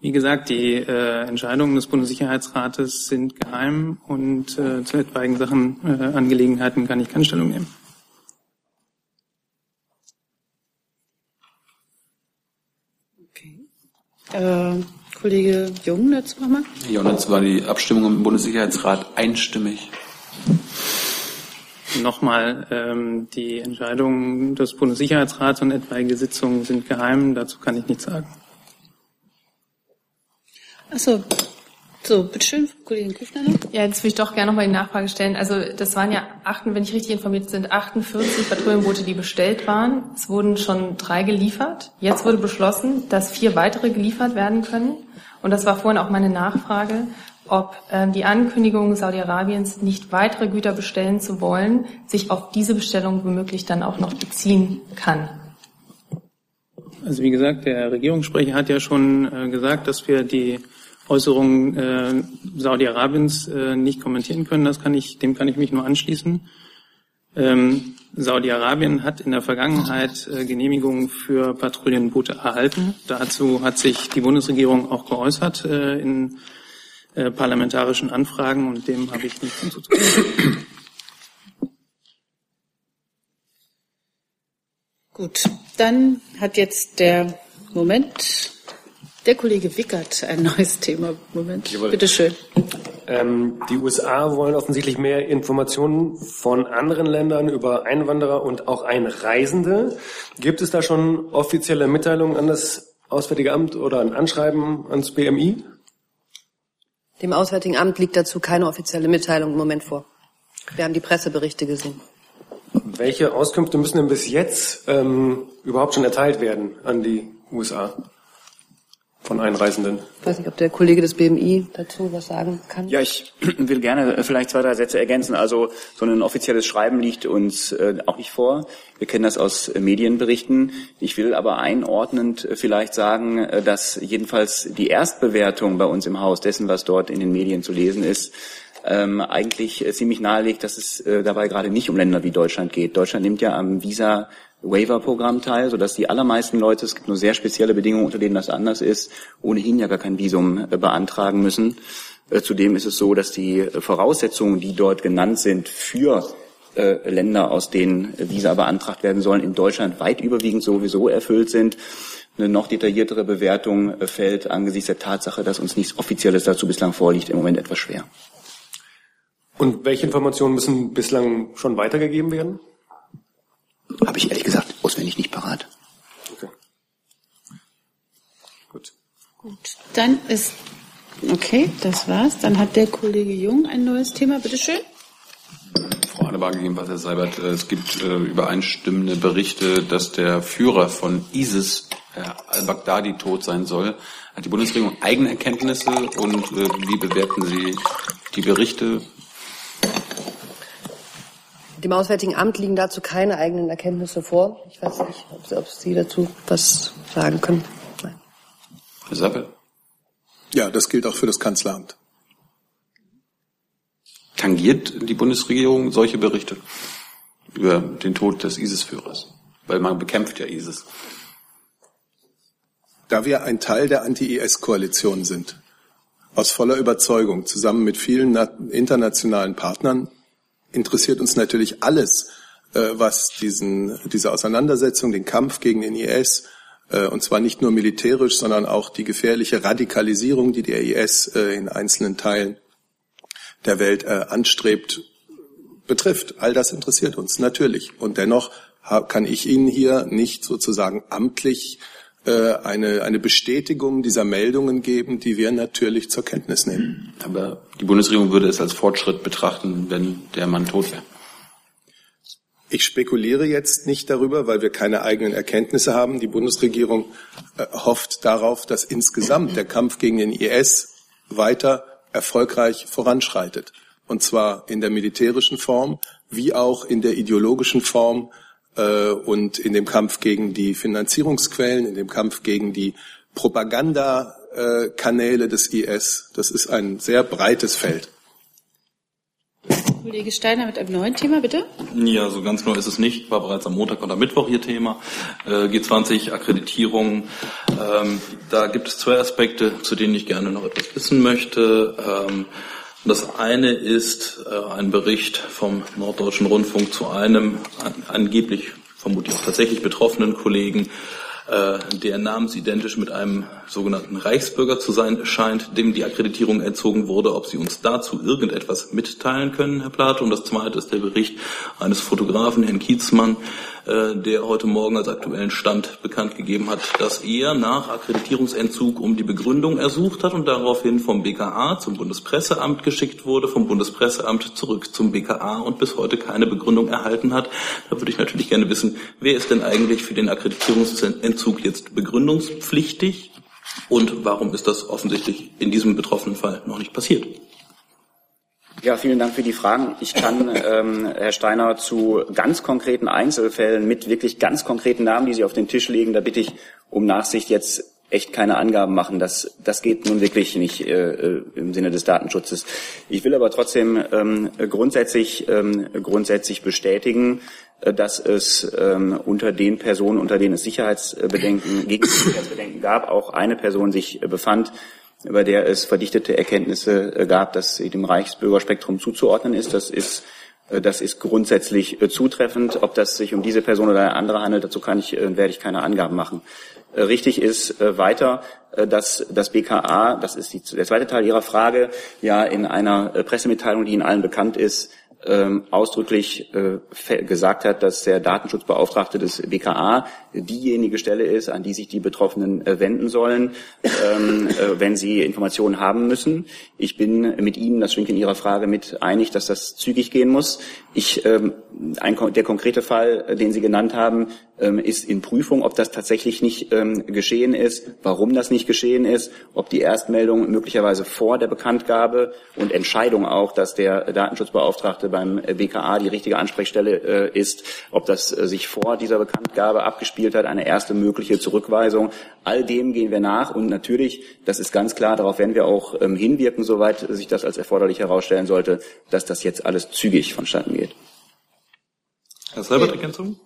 Wie gesagt, die äh, Entscheidungen des Bundessicherheitsrates sind geheim und äh, zu etwaigen Sachen, äh, Angelegenheiten kann ich keine Stellung nehmen. Äh, Kollege Jung dazu nochmal. Ja, und jetzt war die Abstimmung im Bundessicherheitsrat einstimmig. Nochmal, ähm, die Entscheidungen des Bundessicherheitsrats und etwaige Sitzungen sind geheim. Dazu kann ich nichts sagen. Achso, so, bitteschön, Kollegin Küffner noch. Ja, jetzt würde ich doch gerne nochmal die Nachfrage stellen. Also das waren ja, achten, wenn ich richtig informiert bin, 48 Patrouillenboote, die bestellt waren. Es wurden schon drei geliefert. Jetzt wurde beschlossen, dass vier weitere geliefert werden können. Und das war vorhin auch meine Nachfrage, ob äh, die Ankündigung Saudi-Arabiens, nicht weitere Güter bestellen zu wollen, sich auf diese Bestellung womöglich dann auch noch beziehen kann. Also wie gesagt, der Regierungssprecher hat ja schon äh, gesagt, dass wir die Äußerungen äh, Saudi-Arabiens äh, nicht kommentieren können. Das kann ich, dem kann ich mich nur anschließen. Ähm, Saudi-Arabien hat in der Vergangenheit äh, Genehmigungen für Patrouillenboote erhalten. Dazu hat sich die Bundesregierung auch geäußert äh, in äh, parlamentarischen Anfragen und dem habe ich nichts hinzuzufügen. Gut, dann hat jetzt der Moment der Kollege Wickert ein neues Thema. Moment, bitte schön. Ähm, die USA wollen offensichtlich mehr Informationen von anderen Ländern über Einwanderer und auch Einreisende. Gibt es da schon offizielle Mitteilungen an das Auswärtige Amt oder ein Anschreiben ans BMI? Dem Auswärtigen Amt liegt dazu keine offizielle Mitteilung im Moment vor. Wir haben die Presseberichte gesehen. Welche Auskünfte müssen denn bis jetzt ähm, überhaupt schon erteilt werden an die USA? Von Einreisenden. Ich weiß nicht, ob der Kollege des BMI dazu was sagen kann. Ja, ich will gerne vielleicht zwei, drei Sätze ergänzen. Also so ein offizielles Schreiben liegt uns äh, auch nicht vor. Wir kennen das aus äh, Medienberichten. Ich will aber einordnend äh, vielleicht sagen, äh, dass jedenfalls die Erstbewertung bei uns im Haus dessen, was dort in den Medien zu lesen ist, ähm, eigentlich äh, ziemlich nahelegt, dass es äh, dabei gerade nicht um Länder wie Deutschland geht. Deutschland nimmt ja am Visa Waiver-Programm teil, sodass die allermeisten Leute, es gibt nur sehr spezielle Bedingungen, unter denen das anders ist, ohnehin ja gar kein Visum äh, beantragen müssen. Äh, zudem ist es so, dass die äh, Voraussetzungen, die dort genannt sind für Länder, aus denen Visa beantragt werden sollen, in Deutschland weit überwiegend sowieso erfüllt sind. Eine noch detailliertere Bewertung fällt angesichts der Tatsache, dass uns nichts Offizielles dazu bislang vorliegt, im Moment etwas schwer. Und welche Informationen müssen bislang schon weitergegeben werden? Habe ich ehrlich gesagt auswendig nicht parat. Okay. Gut. Gut. Dann ist, okay, das war's. Dann hat der Kollege Jung ein neues Thema. Bitte schön. Frau Adebar gegebenenfalls, Herr Seibert, äh, es gibt äh, übereinstimmende Berichte, dass der Führer von ISIS, Herr al-Baghdadi, tot sein soll. Hat die Bundesregierung eigene Erkenntnisse und äh, wie bewerten Sie die Berichte? Dem Auswärtigen Amt liegen dazu keine eigenen Erkenntnisse vor. Ich weiß nicht, ob Sie, ob Sie dazu was sagen können. Nein. Herr Sappel? Ja, das gilt auch für das Kanzleramt. Tangiert die Bundesregierung solche Berichte über den Tod des ISIS-Führers? Weil man bekämpft ja ISIS. Da wir ein Teil der Anti-IS-Koalition sind, aus voller Überzeugung, zusammen mit vielen internationalen Partnern, interessiert uns natürlich alles, äh, was diesen, diese Auseinandersetzung, den Kampf gegen den IS, äh, und zwar nicht nur militärisch, sondern auch die gefährliche Radikalisierung, die der IS äh, in einzelnen Teilen der Welt anstrebt, betrifft. All das interessiert uns natürlich. Und dennoch kann ich Ihnen hier nicht sozusagen amtlich eine, eine Bestätigung dieser Meldungen geben, die wir natürlich zur Kenntnis nehmen. Aber die Bundesregierung würde es als Fortschritt betrachten, wenn der Mann tot wäre. Ich spekuliere jetzt nicht darüber, weil wir keine eigenen Erkenntnisse haben. Die Bundesregierung äh, hofft darauf, dass insgesamt der Kampf gegen den IS weiter erfolgreich voranschreitet. Und zwar in der militärischen Form wie auch in der ideologischen Form äh, und in dem Kampf gegen die Finanzierungsquellen, in dem Kampf gegen die Propagandakanäle des IS. Das ist ein sehr breites Feld. Kollege Steiner mit einem neuen Thema, bitte. Ja, so ganz neu ist es nicht. War bereits am Montag oder Mittwoch Ihr Thema. Äh, G20 Akkreditierung. Ähm, da gibt es zwei Aspekte, zu denen ich gerne noch etwas wissen möchte. Das eine ist äh, ein Bericht vom Norddeutschen Rundfunk zu einem an, angeblich vermutlich auch tatsächlich betroffenen Kollegen, äh, der namensidentisch mit einem sogenannten Reichsbürger zu sein scheint, dem die Akkreditierung entzogen wurde, ob Sie uns dazu irgendetwas mitteilen können, Herr Plato. Und das zweite ist der Bericht eines Fotografen, Herrn Kiezmann, äh, der heute Morgen als aktuellen Stand bekannt gegeben hat, dass er nach Akkreditierungsentzug um die Begründung ersucht hat und daraufhin vom BKA zum Bundespresseamt geschickt wurde, vom Bundespresseamt zurück zum BKA und bis heute keine Begründung erhalten hat. Da würde ich natürlich gerne wissen, wer ist denn eigentlich für den Akkreditierungsentzug jetzt begründungspflichtig und warum ist das offensichtlich in diesem betroffenen Fall noch nicht passiert? Ja, vielen Dank für die Fragen. Ich kann, ähm, Herr Steiner, zu ganz konkreten Einzelfällen mit wirklich ganz konkreten Namen, die Sie auf den Tisch legen, da bitte ich um Nachsicht jetzt echt keine Angaben machen. Das, das geht nun wirklich nicht äh, äh, im Sinne des Datenschutzes. Ich will aber trotzdem ähm, grundsätzlich, ähm, grundsätzlich bestätigen, äh, dass es ähm, unter den Personen, unter denen es Sicherheitsbedenken, gegen Sicherheitsbedenken gab, auch eine Person sich befand, über der es verdichtete Erkenntnisse äh, gab, dass sie dem Reichsbürgerspektrum zuzuordnen ist. Das ist äh, das ist grundsätzlich äh, zutreffend. Ob das sich um diese Person oder eine andere handelt, dazu kann ich, werde ich keine Angaben machen. Richtig ist weiter, dass das BKA, das ist die, der zweite Teil Ihrer Frage, ja in einer Pressemitteilung, die Ihnen allen bekannt ist, ähm, ausdrücklich gesagt hat, dass der Datenschutzbeauftragte des BKA diejenige Stelle ist, an die sich die Betroffenen äh, wenden sollen, ähm, äh, wenn sie Informationen haben müssen. Ich bin mit Ihnen, das schwingt in Ihrer Frage mit, einig, dass das zügig gehen muss. Ich, ähm, ein, der konkrete Fall, äh, den Sie genannt haben, ähm, ist in Prüfung, ob das tatsächlich nicht geschehen ist, warum das nicht geschehen ist, ob die Erstmeldung möglicherweise vor der Bekanntgabe und Entscheidung auch, dass der Datenschutzbeauftragte beim BKA die richtige Ansprechstelle ist, ob das sich vor dieser Bekanntgabe abgespielt hat, eine erste mögliche Zurückweisung. All dem gehen wir nach und natürlich, das ist ganz klar, darauf werden wir auch ähm, hinwirken, soweit sich das als erforderlich herausstellen sollte, dass das jetzt alles zügig vonstatten geht. Herr Seibert, Ergänzung?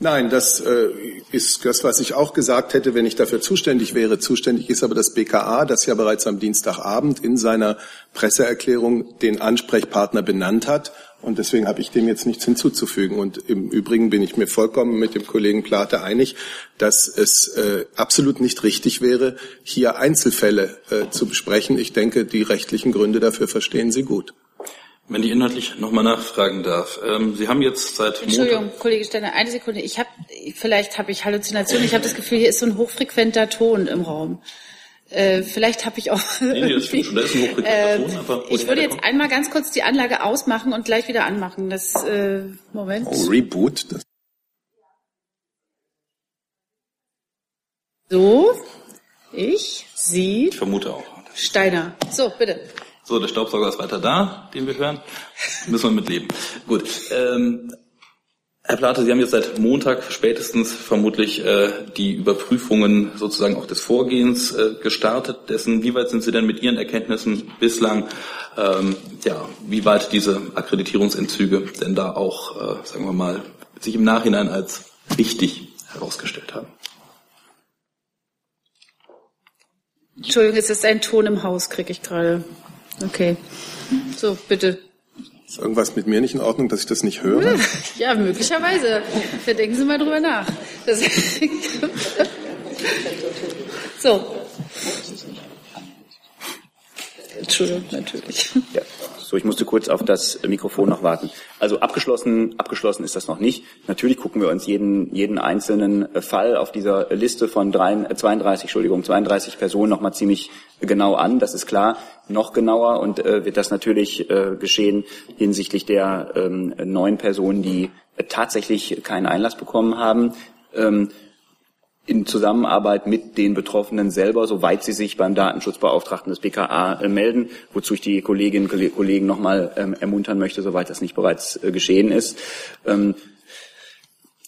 Nein, das äh, ist das, was ich auch gesagt hätte, wenn ich dafür zuständig wäre. Zuständig ist aber das BKA, das ja bereits am Dienstagabend in seiner Presseerklärung den Ansprechpartner benannt hat. Und deswegen habe ich dem jetzt nichts hinzuzufügen. Und im Übrigen bin ich mir vollkommen mit dem Kollegen Plate einig, dass es äh, absolut nicht richtig wäre, hier Einzelfälle äh, zu besprechen. Ich denke, die rechtlichen Gründe dafür verstehen Sie gut. Wenn ich inhaltlich nochmal nachfragen darf. Ähm, Sie haben jetzt seit Entschuldigung, Montag Kollege Steiner, eine Sekunde. Ich habe, vielleicht habe ich Halluzinationen. Ich habe das Gefühl, hier ist so ein hochfrequenter Ton im Raum. Äh, vielleicht habe ich auch. Nee, nee, das stimmt schon. Da ist ein hochfrequenter äh. Aber ich würde jetzt einmal ganz kurz die Anlage ausmachen und gleich wieder anmachen. Das äh, Moment. Oh, Reboot. Das so, ich, Sie. Ich vermute auch. Steiner. So, bitte. So, der Staubsauger ist weiter da, den wir hören. Müssen wir mit leben. Gut. Ähm, Herr Plate, Sie haben jetzt seit Montag spätestens vermutlich äh, die Überprüfungen sozusagen auch des Vorgehens äh, gestartet. Dessen, wie weit sind Sie denn mit Ihren Erkenntnissen bislang, ähm, ja, wie weit diese Akkreditierungsentzüge denn da auch, äh, sagen wir mal, sich im Nachhinein als wichtig herausgestellt haben? Entschuldigung, es ist ein Ton im Haus, kriege ich gerade. Okay. So, bitte. Ist irgendwas mit mir nicht in Ordnung, dass ich das nicht höre? Ja, möglicherweise. Da denken Sie mal drüber nach. So. Entschuldigung, natürlich. Ja. So, ich musste kurz auf das Mikrofon noch warten. Also abgeschlossen, abgeschlossen ist das noch nicht. Natürlich gucken wir uns jeden, jeden einzelnen Fall auf dieser Liste von 32, Entschuldigung, 32 Personen noch mal ziemlich genau an. Das ist klar. Noch genauer und äh, wird das natürlich äh, geschehen hinsichtlich der ähm, neun Personen, die äh, tatsächlich keinen Einlass bekommen haben. Ähm, in Zusammenarbeit mit den Betroffenen selber, soweit sie sich beim Datenschutzbeauftragten des BKA äh, melden, wozu ich die Kolleginnen und Kollegen nochmal ähm, ermuntern möchte, soweit das nicht bereits äh, geschehen ist. Ähm,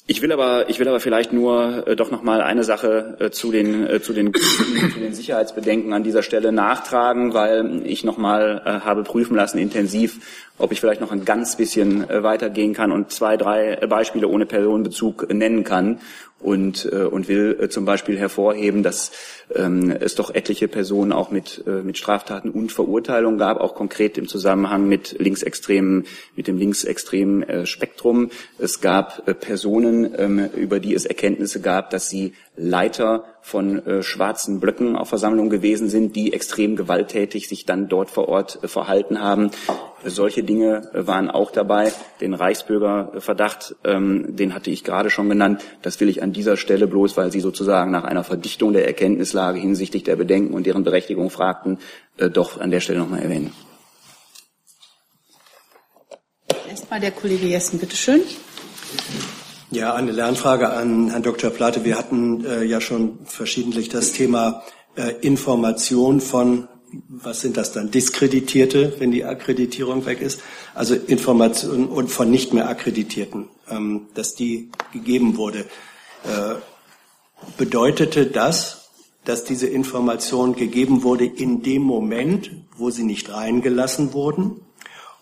ich will aber, ich will aber vielleicht nur äh, doch noch mal eine Sache äh, zu den äh, zu den zu den Sicherheitsbedenken an dieser Stelle nachtragen, weil ich noch mal äh, habe prüfen lassen intensiv, ob ich vielleicht noch ein ganz bisschen äh, weitergehen kann und zwei, drei Beispiele ohne Personenbezug nennen kann und, äh, und will äh, zum Beispiel hervorheben, dass ähm, es doch etliche Personen auch mit, äh, mit Straftaten und Verurteilungen gab, auch konkret im Zusammenhang mit linksextremen, mit dem linksextremen äh, Spektrum. Es gab äh, Personen, ähm, über die es Erkenntnisse gab, dass sie Leiter von äh, schwarzen Blöcken auf Versammlungen gewesen sind, die extrem gewalttätig sich dann dort vor Ort äh, verhalten haben. Solche Dinge äh, waren auch dabei. Den Reichsbürgerverdacht, ähm, den hatte ich gerade schon genannt. Das will ich an dieser Stelle bloß, weil Sie sozusagen nach einer Verdichtung der Erkenntnislage hinsichtlich der Bedenken und deren Berechtigung fragten, äh, doch an der Stelle nochmal erwähnen. Erstmal der Kollege Jessen, bitteschön. Ja, eine Lernfrage an Herrn Dr. Plate. Wir hatten äh, ja schon verschiedentlich das Thema äh, Information von, was sind das dann, Diskreditierte, wenn die Akkreditierung weg ist, also Information und von nicht mehr Akkreditierten, ähm, dass die gegeben wurde. Äh, bedeutete das, dass diese Information gegeben wurde in dem Moment, wo sie nicht reingelassen wurden?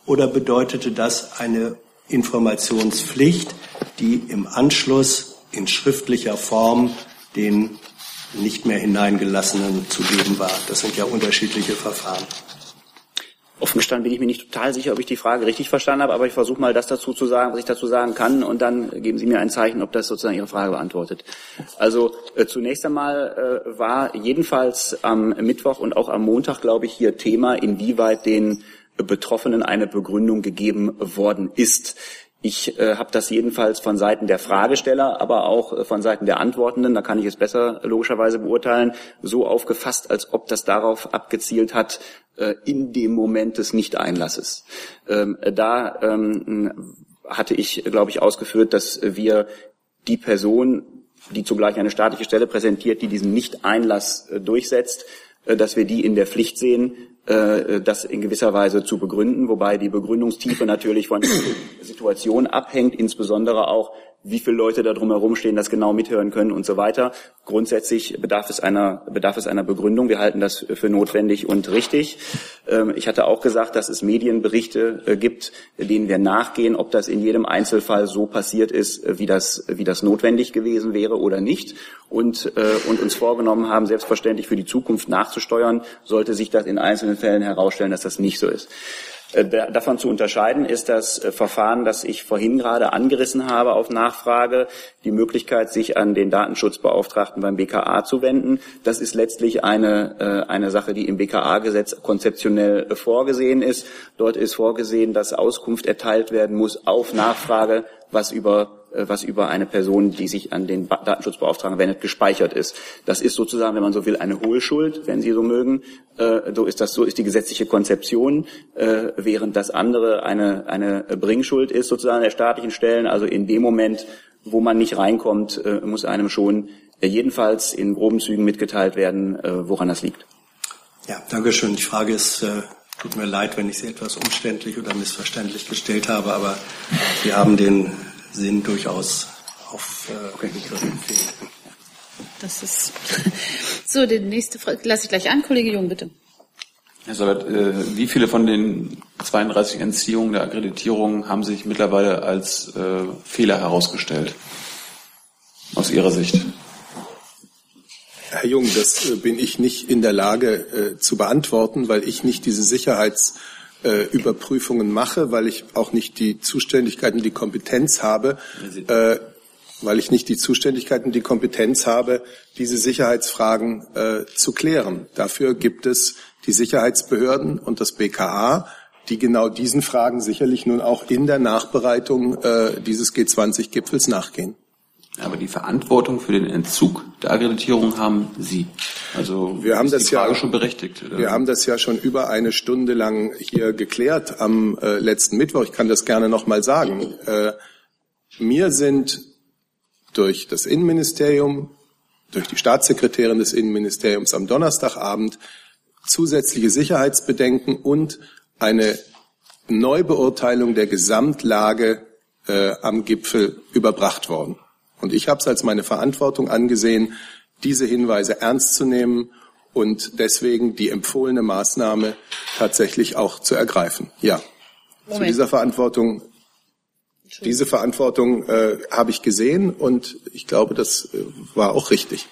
Oder bedeutete das eine Informationspflicht, die im Anschluss in schriftlicher Form den nicht mehr hineingelassenen zu geben war? Das sind ja unterschiedliche Verfahren. Offen gestanden bin ich mir nicht total sicher, ob ich die Frage richtig verstanden habe, aber ich versuche mal das dazu zu sagen, was ich dazu sagen kann, und dann geben Sie mir ein Zeichen, ob das sozusagen Ihre Frage beantwortet. Also äh, zunächst einmal äh, war jedenfalls am Mittwoch und auch am Montag, glaube ich, hier Thema, inwieweit den Betroffenen eine Begründung gegeben worden ist. Ich äh, habe das jedenfalls von Seiten der Fragesteller, aber auch äh, von Seiten der Antwortenden, da kann ich es besser logischerweise beurteilen, so aufgefasst, als ob das darauf abgezielt hat, äh, in dem Moment des Nichteinlasses. Ähm, da ähm, hatte ich, glaube ich, ausgeführt, dass wir die Person, die zugleich eine staatliche Stelle präsentiert, die diesen Nichteinlass äh, durchsetzt, äh, dass wir die in der Pflicht sehen, äh, das in gewisser Weise zu begründen, wobei die Begründungstiefe natürlich von der Situation abhängt, insbesondere auch, wie viele Leute da drumherum stehen, das genau mithören können und so weiter. Grundsätzlich bedarf es einer, bedarf es einer Begründung. Wir halten das für notwendig und richtig. Ähm, ich hatte auch gesagt, dass es Medienberichte äh, gibt, denen wir nachgehen, ob das in jedem Einzelfall so passiert ist, wie das, wie das notwendig gewesen wäre oder nicht. Und, äh, und uns vorgenommen haben, selbstverständlich für die Zukunft nachzusteuern, sollte sich das in einzelnen Fällen herausstellen, dass das nicht so ist. Äh, davon zu unterscheiden ist das äh, Verfahren, das ich vorhin gerade angerissen habe auf Nachfrage, die Möglichkeit, sich an den Datenschutzbeauftragten beim BKA zu wenden. Das ist letztlich eine, äh, eine Sache, die im BKA-Gesetz konzeptionell vorgesehen ist. Dort ist vorgesehen, dass Auskunft erteilt werden muss auf Nachfrage, was über was über eine Person, die sich an den Datenschutzbeauftragten wendet, gespeichert ist. Das ist sozusagen, wenn man so will, eine Hohlschuld, wenn Sie so mögen. Äh, so ist das, so ist die gesetzliche Konzeption, äh, während das andere eine, eine Bringschuld ist sozusagen der staatlichen Stellen. Also in dem Moment, wo man nicht reinkommt, muss einem schon jedenfalls in groben Zügen mitgeteilt werden, woran das liegt. Ja, danke schön. Die Frage ist, äh, tut mir leid, wenn ich sie etwas umständlich oder missverständlich gestellt habe, aber Sie haben den Sinn durchaus aufgegriffen. Äh, das ist so. Die nächste Frage lasse ich gleich an, Kollege Jung, bitte. Herr Sabat, äh, wie viele von den 32 Entziehungen der Akkreditierung haben sich mittlerweile als äh, Fehler herausgestellt? Aus Ihrer Sicht? Herr Jung, das äh, bin ich nicht in der Lage äh, zu beantworten, weil ich nicht diese Sicherheits äh, Überprüfungen mache, weil ich auch nicht die Zuständigkeit und die Kompetenz habe, äh, weil ich nicht die Zuständigkeit und die Kompetenz habe, diese Sicherheitsfragen äh, zu klären. Dafür gibt es die Sicherheitsbehörden und das BKA, die genau diesen Fragen sicherlich nun auch in der Nachbereitung äh, dieses G20-Gipfels nachgehen. Aber die Verantwortung für den Entzug der Akkreditierung haben Sie. Also wir haben das ja schon berechtigt. Wir haben das ja schon über eine Stunde lang hier geklärt am äh, letzten Mittwoch. Ich kann das gerne noch mal sagen. Äh, mir sind durch das Innenministerium, durch die Staatssekretärin des Innenministeriums am Donnerstagabend zusätzliche Sicherheitsbedenken und eine Neubeurteilung der Gesamtlage äh, am Gipfel überbracht worden. Und ich habe es als meine Verantwortung angesehen, diese Hinweise ernst zu nehmen und deswegen die empfohlene Maßnahme tatsächlich auch zu ergreifen. Ja, Moment. zu dieser Verantwortung, diese Verantwortung äh, habe ich gesehen und ich glaube, das äh, war auch richtig.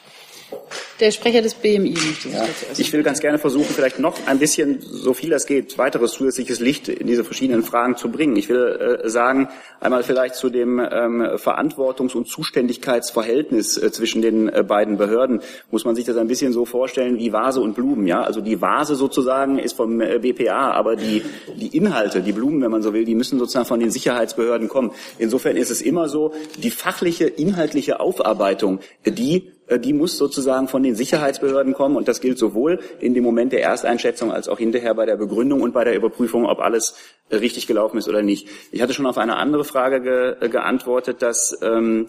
Der Sprecher des BMI möchte ja, Ich will ganz gerne versuchen, vielleicht noch ein bisschen, so viel es geht, weiteres zusätzliches Licht in diese verschiedenen Fragen zu bringen. Ich will äh, sagen, einmal vielleicht zu dem ähm, Verantwortungs- und Zuständigkeitsverhältnis äh, zwischen den äh, beiden Behörden. Muss man sich das ein bisschen so vorstellen wie Vase und Blumen. Ja, also die Vase sozusagen ist vom äh, BPA, aber die, die Inhalte, die Blumen, wenn man so will, die müssen sozusagen von den Sicherheitsbehörden kommen. Insofern ist es immer so, die fachliche, inhaltliche Aufarbeitung, die äh, die muss sozusagen von den Sicherheitsbehörden kommen und das gilt sowohl in dem Moment der Ersteinschätzung als auch hinterher bei der Begründung und bei der Überprüfung, ob alles äh, richtig gelaufen ist oder nicht. Ich hatte schon auf eine andere Frage ge äh, geantwortet, dass ähm,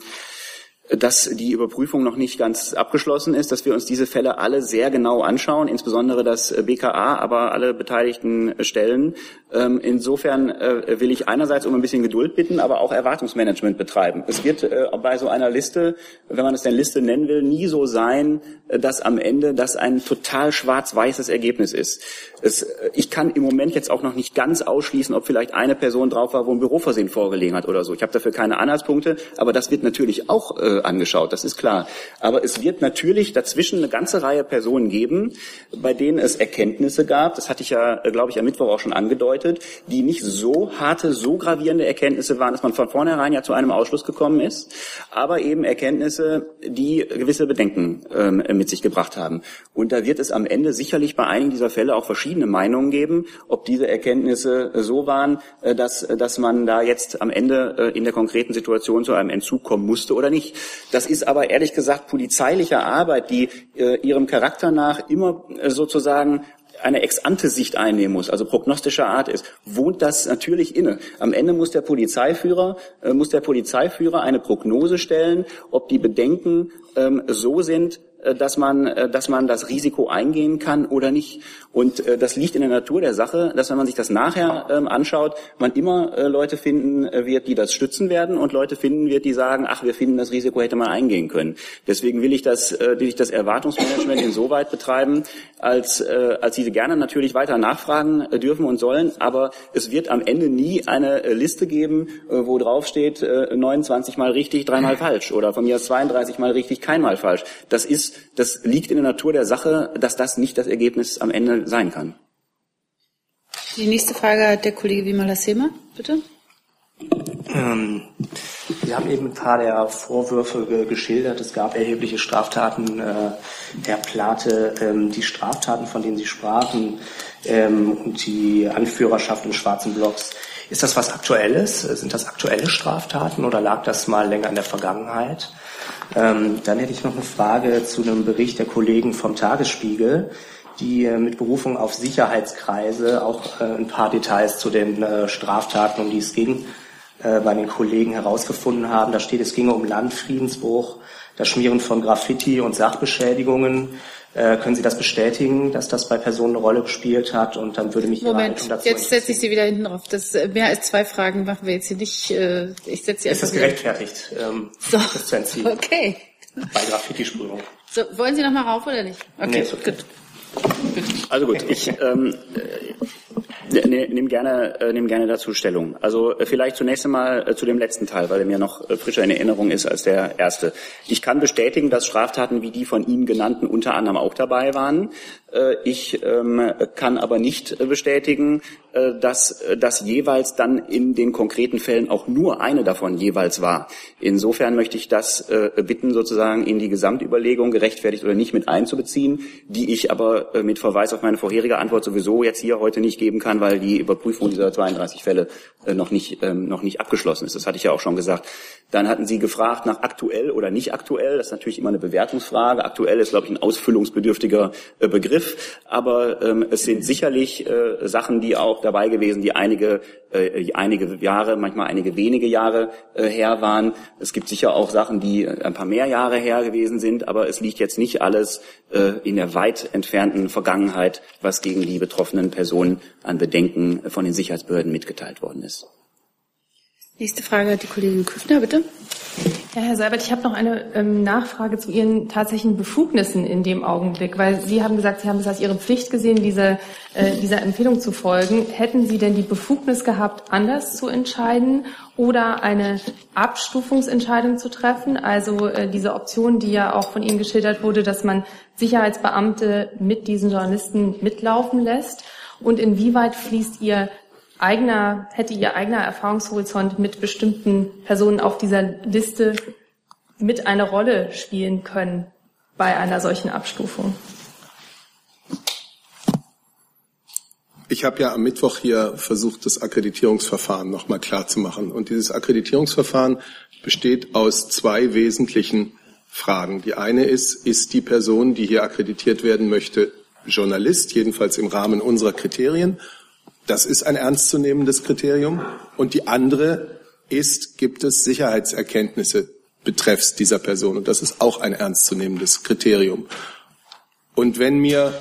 dass die Überprüfung noch nicht ganz abgeschlossen ist, dass wir uns diese Fälle alle sehr genau anschauen, insbesondere das BKA, aber alle beteiligten Stellen, Ähm, insofern äh, will ich einerseits um ein bisschen Geduld bitten, aber auch Erwartungsmanagement betreiben. Es wird äh, bei so einer Liste, wenn man es denn Liste nennen will, nie so sein, äh, dass am Ende das ein total schwarz-weißes Ergebnis ist. Es, äh, ich kann im Moment jetzt auch noch nicht ganz ausschließen, ob vielleicht eine Person drauf war, wo ein Büroversehen vorgelegen hat oder so. Ich habe dafür keine Anhaltspunkte, aber das wird natürlich auch äh, angeschaut, das ist klar. Aber es wird natürlich dazwischen eine ganze Reihe Personen geben, bei denen es Erkenntnisse gab, das hatte ich ja, äh, glaube ich, am Mittwoch auch schon angedeutet, die nicht so harte, so gravierende Erkenntnisse waren, dass man von vornherein ja zu einem Ausschluss gekommen ist, aber eben Erkenntnisse, die gewisse Bedenken ähm, mit sich gebracht haben. Und da wird es am Ende sicherlich bei einigen dieser Fälle auch verschiedene Meinungen geben, ob diese Erkenntnisse so waren, äh, dass, dass man da jetzt am Ende äh, in der konkreten Situation zu einem Entzug kommen musste oder nicht. Das ist aber ehrlich gesagt polizeiliche Arbeit, die äh, ihrem Charakter nach immer sozusagen eine Ex-ante-Sicht einnehmen muss, also prognostischer Art ist, wohnt das natürlich inne. Am Ende muss der Polizeiführer, äh, muss der Polizeiführer eine Prognose stellen, ob die Bedenken ähm, so sind, dass man, äh, dass man das Risiko eingehen kann oder nicht. Und äh, das liegt in der Natur der Sache, dass wenn man sich das nachher ähm, anschaut, man immer äh, Leute finden äh, wird, die das stützen werden und Leute finden wird, die sagen, ach, wir finden, das Risiko hätte man eingehen können. Deswegen will ich das, äh, will ich das Erwartungsmanagement insoweit betreiben, als, äh, als sie gerne natürlich weiter nachfragen äh, dürfen und sollen, aber es wird am Ende nie eine äh, Liste geben, äh, wo drauf steht, äh, 29 mal richtig, dreimal falsch oder von mir aus 32 mal richtig, keinmal falsch. Das ist das liegt in der Natur der Sache, dass das nicht das Ergebnis am Ende sein kann. Die nächste Frage hat der Kollege Wimala-Sema, bitte. Ähm, Sie haben eben ein paar der Vorwürfe ge geschildert. Es gab erhebliche Straftaten. Äh, Herr Plate, ähm, die Straftaten, von denen Sie sprachen, ähm, und die Anführerschaft in schwarzen Blocks. Ist das was Aktuelles? Sind das aktuelle Straftaten oder lag das mal länger in der Vergangenheit? Ähm, dann hätte ich noch eine Frage zu einem Bericht der Kollegen vom Tagesspiegel, die äh, mit Berufung auf Sicherheitskreise auch äh, ein paar Details zu den äh, Straftaten, um die es ging, äh, bei den Kollegen herausgefunden haben. Da steht, es ginge um Landfriedensbruch, das Schmieren von Graffiti und Sachbeschädigungen. Äh, können Sie das bestätigen, dass das bei Personen eine Rolle gespielt hat? Und dann würde mich Moment, Ihre dazu jetzt setze ich Sie wieder hinten drauf. Das, äh, mehr als zwei Fragen machen wir jetzt hier nicht. Äh, ich setze Sie Ist das gerechtfertigt, ähm, so. das zu entziehen? Okay. Bei Graffiti-Sprühung. So, wollen Sie noch mal rauf oder nicht? Okay, nee, okay. gut. Also gut, ich ähm, äh, ne, nehme gerne, äh, nehm gerne dazu Stellung. Also äh, vielleicht zunächst einmal äh, zu dem letzten Teil, weil er mir noch frischer in Erinnerung ist als der erste. Ich kann bestätigen, dass Straftaten wie die von Ihnen genannten unter anderem auch dabei waren. Äh, ich ähm, kann aber nicht bestätigen, äh, dass das jeweils dann in den konkreten Fällen auch nur eine davon jeweils war. Insofern möchte ich das äh, bitten, sozusagen in die Gesamtüberlegung gerechtfertigt oder nicht mit einzubeziehen, die ich aber mit Verweis auf meine vorherige Antwort sowieso jetzt hier heute nicht geben kann, weil die Überprüfung dieser 32 Fälle noch nicht, ähm, noch nicht abgeschlossen ist. Das hatte ich ja auch schon gesagt. Dann hatten Sie gefragt nach aktuell oder nicht aktuell. Das ist natürlich immer eine Bewertungsfrage. Aktuell ist, glaube ich, ein ausfüllungsbedürftiger Begriff. Aber ähm, es sind sicherlich äh, Sachen, die auch dabei gewesen, die einige, äh, einige Jahre, manchmal einige wenige Jahre äh, her waren. Es gibt sicher auch Sachen, die ein paar mehr Jahre her gewesen sind, aber es liegt jetzt nicht alles äh, in der weit entfernten Vergangenheit, was gegen die betroffenen Personen an Bedenken von den Sicherheitsbehörden mitgeteilt worden ist. Nächste Frage hat die Kollegin Küffner, bitte. Ja, Herr Seibert, ich habe noch eine ähm, Nachfrage zu Ihren tatsächlichen Befugnissen in dem Augenblick, weil Sie haben gesagt, Sie haben es als Ihre Pflicht gesehen, diese, äh, dieser Empfehlung zu folgen. Hätten Sie denn die Befugnis gehabt, anders zu entscheiden oder eine Abstufungsentscheidung zu treffen? Also äh, diese Option, die ja auch von Ihnen geschildert wurde, dass man Sicherheitsbeamte mit diesen Journalisten mitlaufen lässt. Und inwieweit fließt Ihr eigener, hätte Ihr eigener Erfahrungshorizont mit bestimmten Personen auf dieser Liste mit eine Rolle spielen können bei einer solchen Abstufung? Ich habe ja am Mittwoch hier versucht, das Akkreditierungsverfahren nochmal klar zu machen. Und dieses Akkreditierungsverfahren besteht aus zwei wesentlichen Fragen. Die eine ist, ist die Person, die hier akkreditiert werden möchte, Journalist, jedenfalls im Rahmen unserer Kriterien? Das ist ein ernstzunehmendes Kriterium. Und die andere ist, gibt es Sicherheitserkenntnisse betreffs dieser Person? Und das ist auch ein ernstzunehmendes Kriterium. Und wenn mir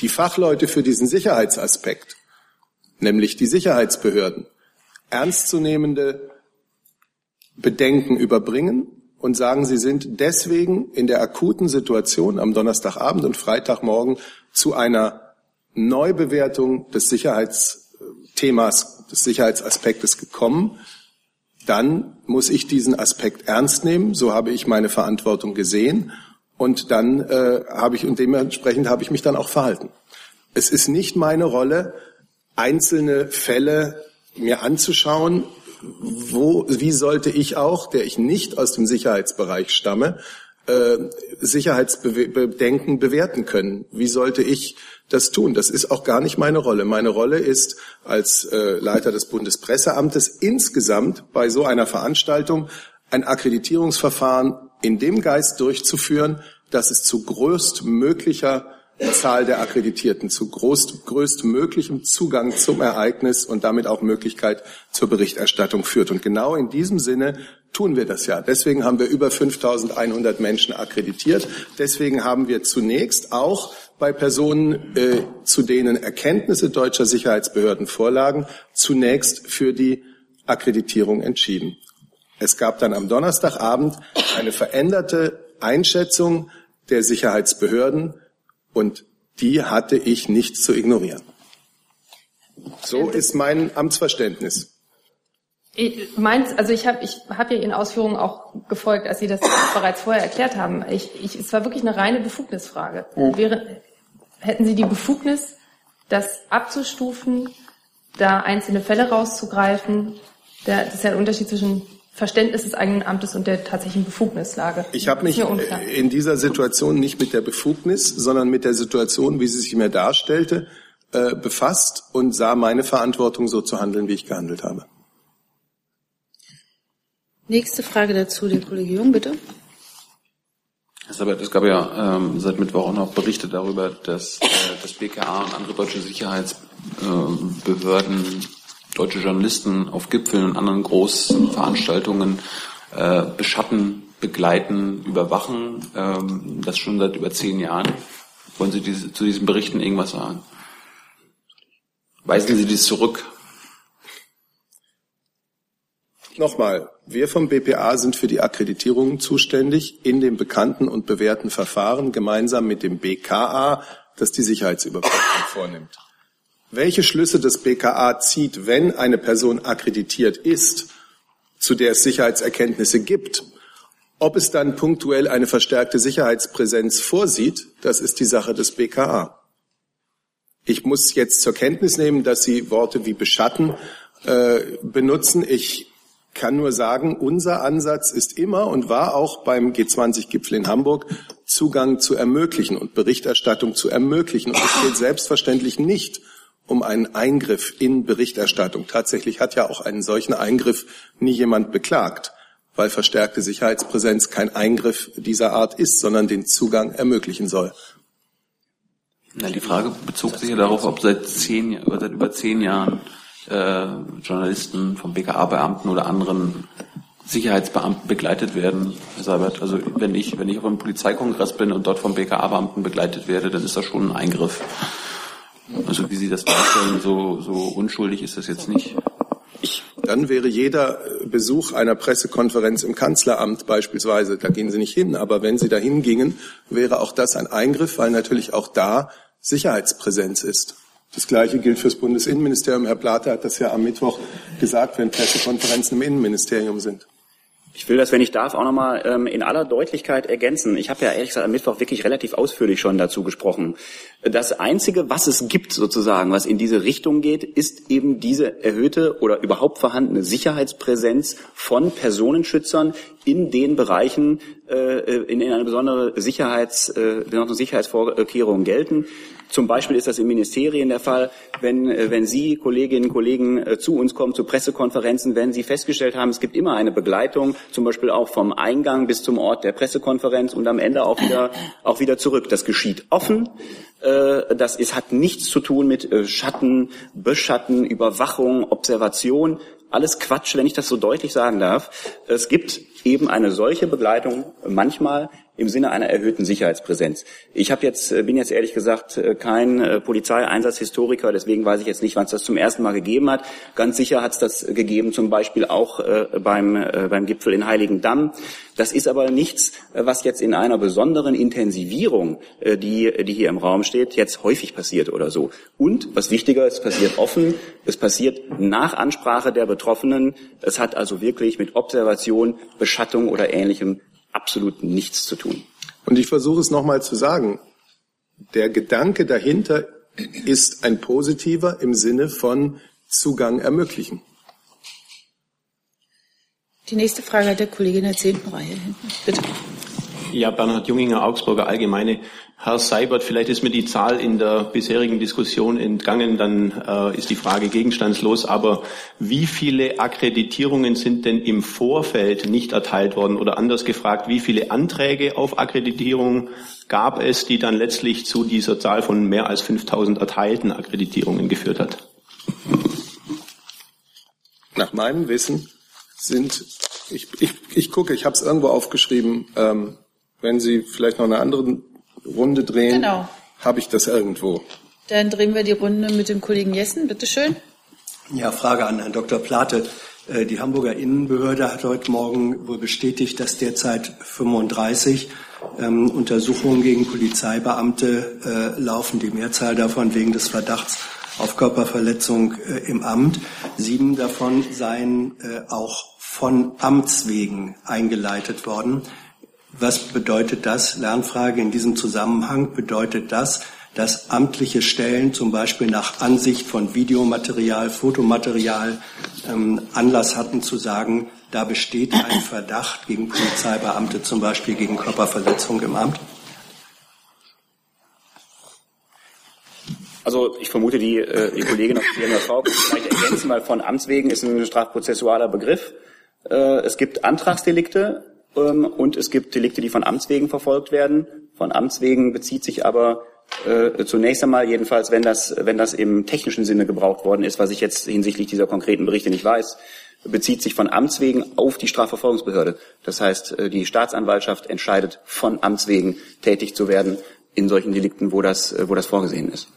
die Fachleute für diesen Sicherheitsaspekt nämlich die Sicherheitsbehörden, ernstzunehmende Bedenken überbringen und sagen, sie sind deswegen in der akuten Situation am Donnerstagabend und Freitagmorgen zu einer Neubewertung des Sicherheitsthemas, des Sicherheitsaspektes gekommen, dann muss ich diesen Aspekt ernst nehmen. So habe ich meine Verantwortung gesehen und dann äh, habe ich und dementsprechend habe ich mich dann auch verhalten. Es ist nicht meine Rolle, einzelne Fälle mir anzuschauen. Wo, wie sollte ich auch, der ich nicht aus dem Sicherheitsbereich stamme, äh, Sicherheitsbedenken bewerten können? Wie sollte ich das tun? Das ist auch gar nicht meine Rolle. Meine Rolle ist als äh, Leiter des Bundespresseamtes insgesamt bei so einer Veranstaltung ein Akkreditierungsverfahren in dem Geist durchzuführen, dass es zu größtmöglicher Zahl der Akkreditierten, zu groß, größtmöglichem Zugang zum Ereignis und damit auch Möglichkeit zur Berichterstattung führt. Und genau in diesem Sinne tun wir das ja. Deswegen haben wir über 5100 Menschen akkreditiert. Deswegen haben wir zunächst auch bei Personen, äh, zu denen Erkenntnisse deutscher Sicherheitsbehörden vorlagen, zunächst für die Akkreditierung entschieden. Es gab dann am Donnerstagabend eine veränderte Einschätzung der Sicherheitsbehörden und die hatte ich nicht zu ignorieren. So ist mein Amtsverständnis. Ich, meins, also ich habe ich hab ja Ihren Ausführungen auch gefolgt, als Sie das bereits vorher erklärt haben. Ich, ich, es war wirklich eine reine Befugnisfrage. Mhm. Wäre, hätten Sie die Befugnis, das abzustufen, da einzelne Fälle rauszugreifen? Der, das ist ja ein Unterschied zwischen Verständnis des eigenen Amtes und der tatsächlichen Befugnislage. Ich habe mich in dieser Situation nicht mit der Befugnis, sondern mit der Situation, wie sie sich mir darstellte, äh, befasst und sah meine Verantwortung so zu handeln, wie ich gehandelt habe. Nächste Frage dazu, der Kollege Jung, bitte. Es gab ja ähm, seit Mittwoch auch noch Berichte darüber, dass äh, das BKA und andere deutsche Sicherheitsbehörden deutsche Journalisten auf Gipfeln und anderen großen Veranstaltungen äh, beschatten, begleiten, überwachen. Ähm, das schon seit über zehn Jahren. Wollen Sie diese, zu diesen Berichten irgendwas sagen? Weisen Sie dies zurück? Nochmal, wir vom BPA sind für die Akkreditierung zuständig in dem bekannten und bewährten Verfahren gemeinsam mit dem BKA, das die Sicherheitsüberprüfung vornimmt welche Schlüsse das BKA zieht, wenn eine Person akkreditiert ist, zu der es Sicherheitserkenntnisse gibt, ob es dann punktuell eine verstärkte Sicherheitspräsenz vorsieht, das ist die Sache des BKA. Ich muss jetzt zur Kenntnis nehmen, dass Sie Worte wie beschatten äh, benutzen. Ich kann nur sagen, unser Ansatz ist immer und war auch beim G20-Gipfel in Hamburg, Zugang zu ermöglichen und Berichterstattung zu ermöglichen. Und es geht selbstverständlich nicht um einen Eingriff in Berichterstattung. Tatsächlich hat ja auch einen solchen Eingriff nie jemand beklagt, weil verstärkte Sicherheitspräsenz kein Eingriff dieser Art ist, sondern den Zugang ermöglichen soll. Na, die Frage bezog sich ja darauf, ob seit zehn, seit über zehn Jahren äh, Journalisten vom BKA-Beamten oder anderen Sicherheitsbeamten begleitet werden, Herr Seibert. Also wenn ich, wenn ich auf einem Polizeikongress bin und dort vom BKA-Beamten begleitet werde, dann ist das schon ein Eingriff. Also wie Sie das darstellen, so, so unschuldig ist das jetzt nicht. Ich, dann wäre jeder Besuch einer Pressekonferenz im Kanzleramt beispielsweise, da gehen Sie nicht hin, aber wenn Sie dahin gingen, wäre auch das ein Eingriff, weil natürlich auch da Sicherheitspräsenz ist. Das Gleiche gilt fürs Bundesinnenministerium. Herr Plate hat das ja am Mittwoch gesagt, wenn Pressekonferenzen im Innenministerium sind. Ich will das, wenn ich darf, auch nochmal ähm, in aller Deutlichkeit ergänzen. Ich habe ja ehrlich gesagt am Mittwoch wirklich relativ ausführlich schon dazu gesprochen. Das Einzige, was es gibt sozusagen, was in diese Richtung geht, ist eben diese erhöhte oder überhaupt vorhandene Sicherheitspräsenz von Personenschützern in den Bereichen, äh, in denen eine besondere Sicherheits, äh, besondere Sicherheitsvorkehrungen gelten. Zum Beispiel ist das in Ministerien der Fall, wenn, äh, wenn Sie, Kolleginnen und Kollegen, äh, zu uns kommen, zu Pressekonferenzen, wenn Sie festgestellt haben, es gibt immer eine Begleitung, zum Beispiel auch vom Eingang bis zum Ort der Pressekonferenz und am Ende auch wieder, auch wieder zurück. Das geschieht offen. Äh, das ist, hat nichts zu tun mit Schatten, Beschatten, Überwachung, Observation. Alles Quatsch, wenn ich das so deutlich sagen darf. Es gibt eben eine solche Begleitung manchmal im Sinne einer erhöhten Sicherheitspräsenz. Ich habe jetzt, bin jetzt ehrlich gesagt kein Polizeieinsatzhistoriker, deswegen weiß ich jetzt nicht, wann es das zum ersten Mal gegeben hat. Ganz sicher hat es das gegeben, zum Beispiel auch beim, beim Gipfel in Heiligendamm. Das ist aber nichts, was jetzt in einer besonderen Intensivierung, die, die hier im Raum steht, jetzt häufig passiert oder so. Und was wichtiger ist, passiert offen, es passiert nach Ansprache der Betroffenen. Es hat also wirklich mit Observation, Beschattung oder Ähnlichem absolut nichts zu tun. Und ich versuche es nochmal zu sagen. Der Gedanke dahinter ist ein positiver im Sinne von Zugang ermöglichen. Die nächste Frage hat der Kollege in der zehnten Reihe hinten. Bitte. Ja, Bernhard Junginger, Augsburger Allgemeine. Herr Seibert, vielleicht ist mir die Zahl in der bisherigen Diskussion entgangen, dann äh, ist die Frage gegenstandslos. Aber wie viele Akkreditierungen sind denn im Vorfeld nicht erteilt worden? Oder anders gefragt, wie viele Anträge auf Akkreditierung gab es, die dann letztlich zu dieser Zahl von mehr als 5000 erteilten Akkreditierungen geführt hat? Nach meinem Wissen sind, ich, ich, ich gucke, ich habe es irgendwo aufgeschrieben, ähm, wenn Sie vielleicht noch eine andere Runde drehen, Genau. habe ich das irgendwo. Dann drehen wir die Runde mit dem Kollegen Jessen. Bitte schön. Ja, Frage an Herrn Dr. Plate. Äh, Die Hamburger Innenbehörde hat heute Morgen wohl bestätigt, dass derzeit 35 ähm, Untersuchungen gegen Polizeibeamte äh, laufen, die Mehrzahl davon wegen des Verdachts auf Körperverletzung äh, im Amt. Sieben davon seien äh, auch von Amts wegen eingeleitet worden. Was bedeutet das? Lernfrage in diesem Zusammenhang bedeutet das, dass amtliche Stellen zum Beispiel nach Ansicht von Videomaterial, Fotomaterial ähm, Anlass hatten zu sagen, da besteht ein Verdacht gegen Polizeibeamte, zum Beispiel gegen Körperverletzung im Amt? Also ich vermute, die, äh, die Kollegin aus der MRV vielleicht ergänzen, weil von Amts wegen ist ein strafprozessualer Begriff. Äh, es gibt Antragsdelikte ähm, und es gibt Delikte, die von Amts wegen verfolgt werden. Von Amts wegen bezieht sich aber äh, zunächst einmal jedenfalls, wenn das, wenn das im technischen Sinne gebraucht worden ist, was ich jetzt hinsichtlich dieser konkreten Berichte nicht weiß, bezieht sich von Amts wegen auf die Strafverfolgungsbehörde. Das heißt, äh, die Staatsanwaltschaft entscheidet von Amts wegen tätig zu werden in solchen Delikten, wo das, äh, wo das vorgesehen ist.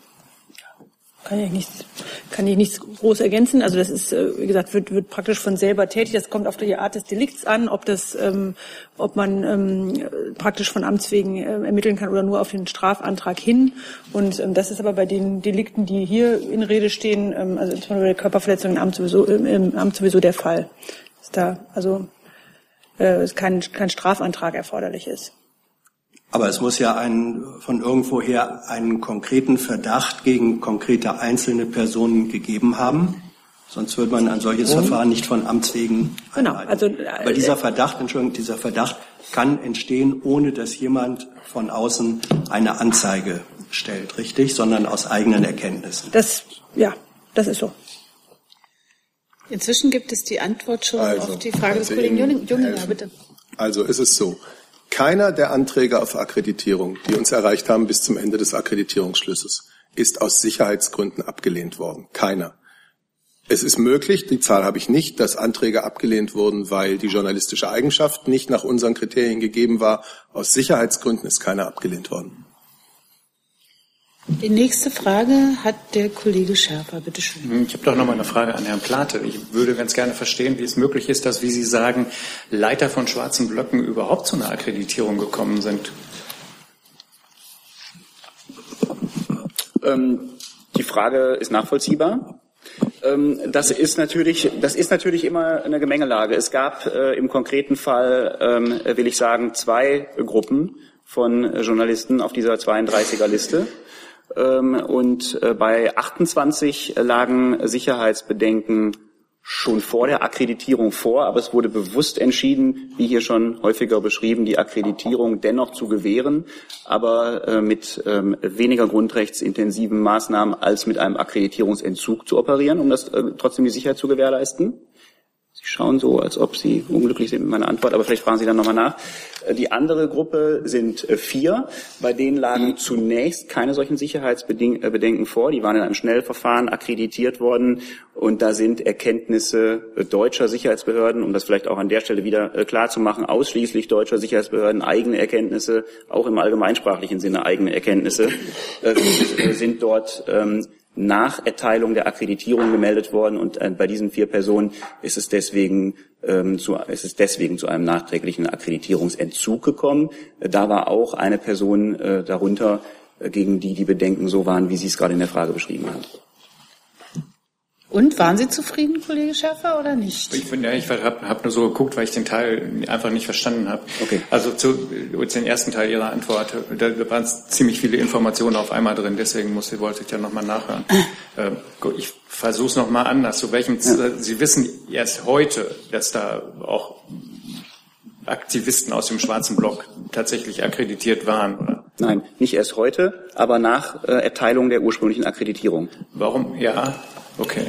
Kann ich nichts, kann ich nichts groß ergänzen. Also das ist, äh, wie gesagt, wird, wird praktisch von selber tätig. Das kommt auf die Art des Delikts an, ob das, ähm, ob man ähm, praktisch von Amts wegen äh, ermitteln kann oder nur auf den Strafantrag hin. Und ähm, das ist aber bei den Delikten, die hier in Rede stehen, ähm, also insbesondere bei der Körperverletzung im Amt sowieso, im, Amt sowieso der Fall. Dass da also äh, kein, kein Strafantrag erforderlich ist. Aber es muss ja einen, von irgendwoher einen konkreten Verdacht gegen konkrete einzelne Personen gegeben haben. Sonst würde man ein solches Mhm. Verfahren nicht von Amts wegen Genau, also Aber dieser Verdacht, Entschuldigung, dieser Verdacht kann entstehen, ohne dass jemand von außen eine Anzeige stellt, richtig? Sondern aus eigenen Erkenntnissen. Das, ja, das ist so. Inzwischen gibt es die Antwort schon Also, auf die Frage des Kollegen Junginger. Junginger, helfen? bitte. Also ist es so. Keiner der Anträge auf Akkreditierung, die uns erreicht haben bis zum Ende des Akkreditierungsschlusses, ist aus Sicherheitsgründen abgelehnt worden. Keiner. Es ist möglich, die Zahl habe ich nicht, dass Anträge abgelehnt wurden, weil die journalistische Eigenschaft nicht nach unseren Kriterien gegeben war. Aus Sicherheitsgründen ist keiner abgelehnt worden. Die nächste Frage hat der Kollege Schärfer. Bitte schön. Ich habe doch noch mal eine Frage an Herrn Plate. Ich würde ganz gerne verstehen, wie es möglich ist, dass, wie Sie sagen, Leiter von schwarzen Blöcken überhaupt zu einer Akkreditierung gekommen sind. Ähm, die Frage ist nachvollziehbar. Ähm, das ist natürlich, das ist natürlich immer eine Gemengelage. Es gab äh, im konkreten Fall, ähm, will ich sagen, zwei Gruppen von Journalisten auf dieser 32er Liste. Ähm, und äh, bei 28 lagen Sicherheitsbedenken schon vor der Akkreditierung vor, aber es wurde bewusst entschieden, wie hier schon häufiger beschrieben, die Akkreditierung dennoch zu gewähren, aber äh, mit ähm, weniger grundrechtsintensiven Maßnahmen als mit einem Akkreditierungsentzug zu operieren, um das äh, trotzdem die Sicherheit zu gewährleisten. Sie schauen so, als ob Sie unglücklich sind mit meiner Antwort, aber vielleicht fragen Sie dann nochmal nach. Äh, die andere Gruppe sind äh, vier. Bei denen lagen zunächst keine solchen Sicherheitsbedenken vor. Die waren in einem Schnellverfahren akkreditiert worden und da sind Erkenntnisse äh, deutscher Sicherheitsbehörden, um das vielleicht auch an der Stelle wieder klar zu machen, ausschließlich deutscher Sicherheitsbehörden, eigene Erkenntnisse, auch im allgemeinsprachlichen Sinne eigene Erkenntnisse, sind dort ähm, nach Erteilung der Akkreditierung gemeldet worden und äh, bei diesen vier Personen ist es deswegen ähm, zu, ist es deswegen zu einem nachträglichen Akkreditierungsentzug gekommen. Äh, da war auch eine Person äh, darunter, äh, gegen die die Bedenken so waren, wie Sie es gerade in der Frage beschrieben haben. Und waren Sie zufrieden, Kollege Schärfer, oder nicht? Ich, ja, ich habe hab nur so geguckt, weil ich den Teil einfach nicht verstanden habe. Okay. Also zu, zu den ersten Teil Ihrer Antwort, da, da waren ziemlich viele Informationen auf einmal drin, deswegen muss, wollte ich ja nochmal nachhören. äh, ich versuche es nochmal anders. Zu welchem, ja. Sie wissen erst heute, dass da auch Aktivisten aus dem schwarzen Block tatsächlich akkreditiert waren, oder? Nein, nicht erst heute, aber nach äh, Erteilung der ursprünglichen Akkreditierung. Warum? Ja, Okay.